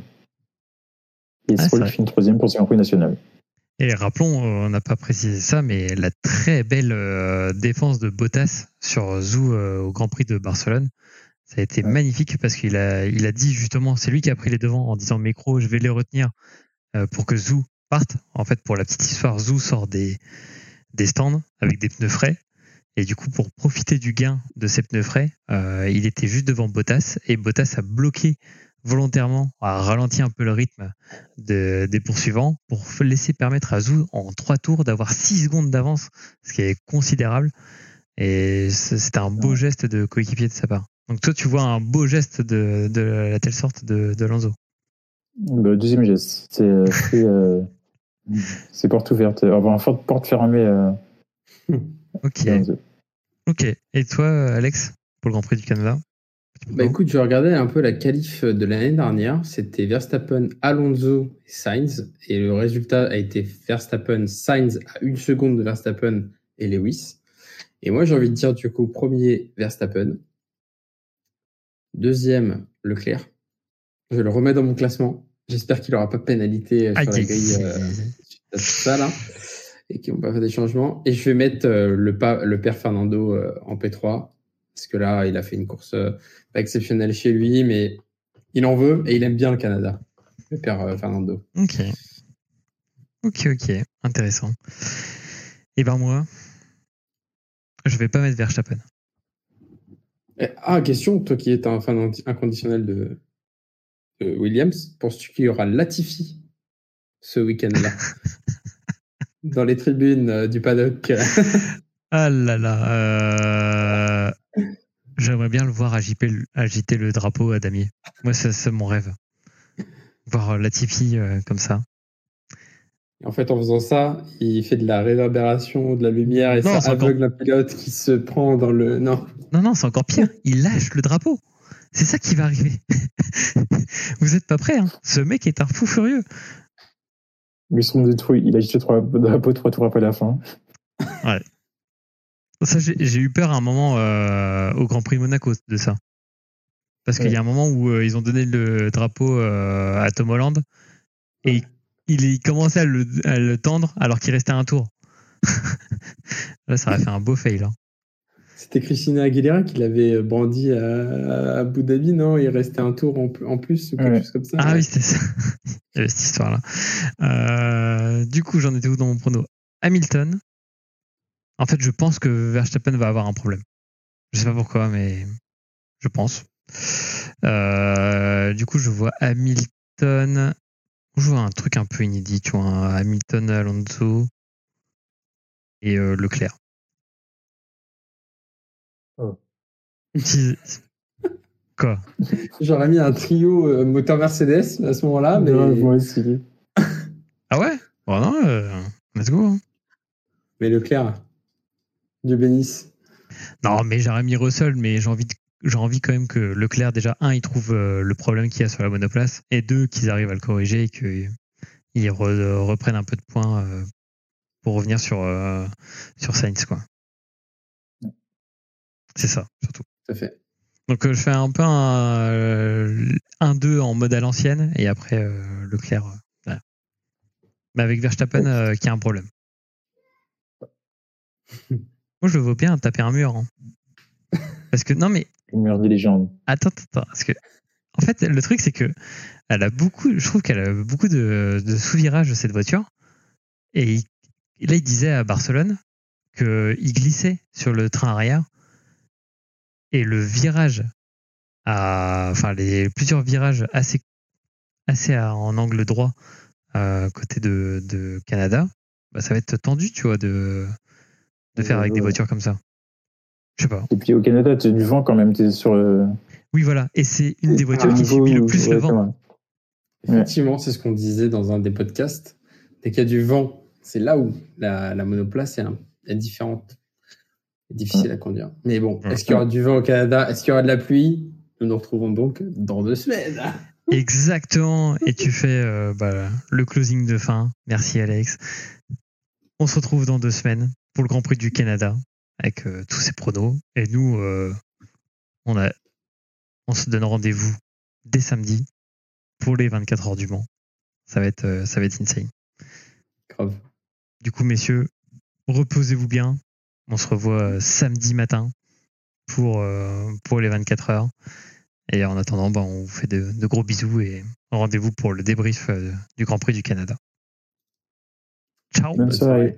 Et
Ah,
Stroll finit troisième pour son Grand Prix national.
Et rappelons, on n'a pas précisé ça, mais la très belle euh, défense de Bottas sur Zou euh, au Grand Prix de Barcelone, ça a été
Ouais.
magnifique parce qu'il a, il a dit justement, c'est lui qui a pris les devants en disant Mécro, je vais les retenir pour que Zou parte. En fait, pour la petite histoire, Zou sort des, des stands avec des pneus frais. Et du coup, pour profiter du gain de ces pneus frais, euh, il était juste devant Bottas et Bottas a bloqué volontairement, a ralenti un peu le rythme de- des poursuivants pour laisser permettre à Zou en trois tours d'avoir 6 secondes d'avance, ce qui est considérable. Et c'était un beau geste de coéquipier de sa part. Donc toi, tu vois un beau geste de, de la telle sorte de, de Alonso.
Bah, deuxième geste, c'est euh, c'est, porte ouverte. Enfin, porte, porte fermée. Euh,
Ok, ok. Et toi, Alex, pour le Grand Prix du Canada?
Bah écoute, je regardais un peu la qualif de l'année dernière. C'était Verstappen, Alonso et Sainz. Et le résultat a été Verstappen, Sainz à une seconde de Verstappen et Lewis. Et moi, j'ai envie de dire du coup, premier, Verstappen. Deuxième, Leclerc. Je le remets dans mon classement. J'espère qu'il n'aura pas de pénalité euh, sur la grille euh, ça là. Et qu'ils vont pas faire des changements. Et je vais mettre euh, le, pa- le père Fernando euh, en P3. Parce que là, il a fait une course pas exceptionnelle chez lui, mais il en veut et il aime bien le Canada. Le père Fernando.
Ok. Ok, ok. Intéressant. Et ben moi, je vais pas mettre Verstappen.
Eh, ah, question, toi qui es un fan inconditionnel de Williams, penses-tu qu'il y aura Latifi ce week-end-là Dans les tribunes euh, du paddock?
Ah là là. euh, J'aimerais bien le voir agiter le, agiter le drapeau à damier. Moi, c'est mon rêve. Voir Latifi euh, comme ça.
En fait, en faisant ça, il fait de la réverbération, de la lumière et
Non,
ça
c'est encore-
aveugle un pilote qui se prend dans le. Non.
Non, non, c'est encore pire. Il lâche le drapeau. C'est ça qui va arriver. Vous êtes pas prêts, hein Ce mec est un fou furieux.
Mais ils seront détruits. Il a jeté trois drapeaux trois tours après la fin.
Ça, j'ai eu peur à un moment euh, au Grand Prix Monaco de ça. Parce qu'il y a un moment où euh, ils ont donné le drapeau euh, à Tom Holland et il, il commençait à le, à le tendre alors qu'il restait un tour. Là, ça aurait fait un beau fail. hein.
C'était Christina Aguilera qui l'avait brandi à, à Abu Dhabi, non? Il restait un tour en, en plus ou quelque
Ouais.
chose comme ça?
Ah oui, c'était ça. Il y avait cette histoire-là. Euh, du coup, j'en étais où dans mon prono? Hamilton. En fait, je pense que Verstappen va avoir un problème. Je sais pas pourquoi, mais je pense. Euh, du coup, je vois Hamilton. Je vois un truc un peu inédit, tu vois, un Hamilton, Alonso et euh, Leclerc. Quoi
J'aurais mis un trio euh, moteur Mercedes à ce moment-là, mais,
Ouais, moi aussi.
Ah ouais Bon, non, euh, let's go. hein.
mais Leclerc, Dieu bénisse.
Non, mais j'aurais mis Russell, mais j'ai envie, de- j'ai envie quand même que Leclerc, déjà, un, il trouve euh, le problème qu'il y a sur la monoplace, et deux, qu'ils arrivent à le corriger et qu'ils re- reprennent un peu de points euh, pour revenir sur, euh, sur Sainz, quoi. C'est ça, surtout.
Tout à fait.
Donc euh, je fais un peu un 1-2 en mode à l'ancienne et après euh, Leclerc. euh, voilà. Mais avec Verstappen euh, qui a un problème. Moi je veux bien taper un mur. hein. Parce que non mais
Le mur des légendes.
attends, attends, attends, parce que en fait le truc c'est que elle a beaucoup, je trouve qu'elle a beaucoup de, de sous-virages de cette voiture. Et il- et là il disait à Barcelone qu'il glissait sur le train arrière et le virage à, enfin les plusieurs virages assez assez à- en angle droit euh, côté de, de Canada, bah, ça va être tendu, tu vois, de de faire avec des
Ouais.
voitures comme ça. Je sais pas.
Et puis au Canada, tu as du vent quand même, tu es sur le.
Oui, voilà. Et c'est une des voitures
un
qui subit le plus le vent.
Effectivement, c'est ce qu'on disait dans un des podcasts. Dès qu'il y a du vent, c'est là où la, la monoplace est différente. Difficile à conduire. Mais bon, est-ce qu'il y aura du vent au Canada? Est-ce qu'il y aura de la pluie? Nous nous retrouvons donc dans deux semaines.
Exactement. Et tu fais euh, bah, le closing de fin. Merci Alex. On se retrouve dans deux semaines pour le Grand Prix du Canada avec euh, tous ces pronos. Et nous, euh, on a, on se donne rendez-vous dès samedi pour les 24 heures du Mans. Ça va être, ça va être insane.
Grave.
Du coup, messieurs, reposez-vous bien. On se revoit euh, samedi matin pour, euh, pour les 24 heures. Et en attendant, bah, on vous fait de, de gros bisous et rendez-vous pour le débrief euh, du Grand Prix du Canada. Ciao
Bonne soirée.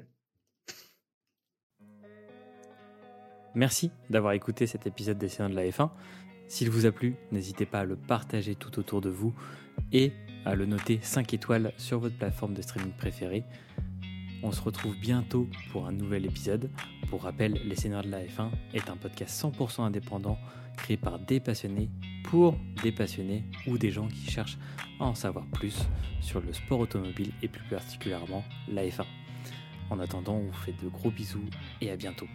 Merci d'avoir écouté cet épisode des séances de la F1. S'il vous a plu, n'hésitez pas à le partager tout autour de vous et à le noter 5 étoiles sur votre plateforme de streaming préférée. On se retrouve bientôt pour un nouvel épisode. Pour rappel, Les Seigneurs de la F1 est un podcast 100% indépendant créé par des passionnés pour des passionnés ou des gens qui cherchent à en savoir plus sur le sport automobile et plus particulièrement la F1. En attendant, on vous fait de gros bisous et à bientôt.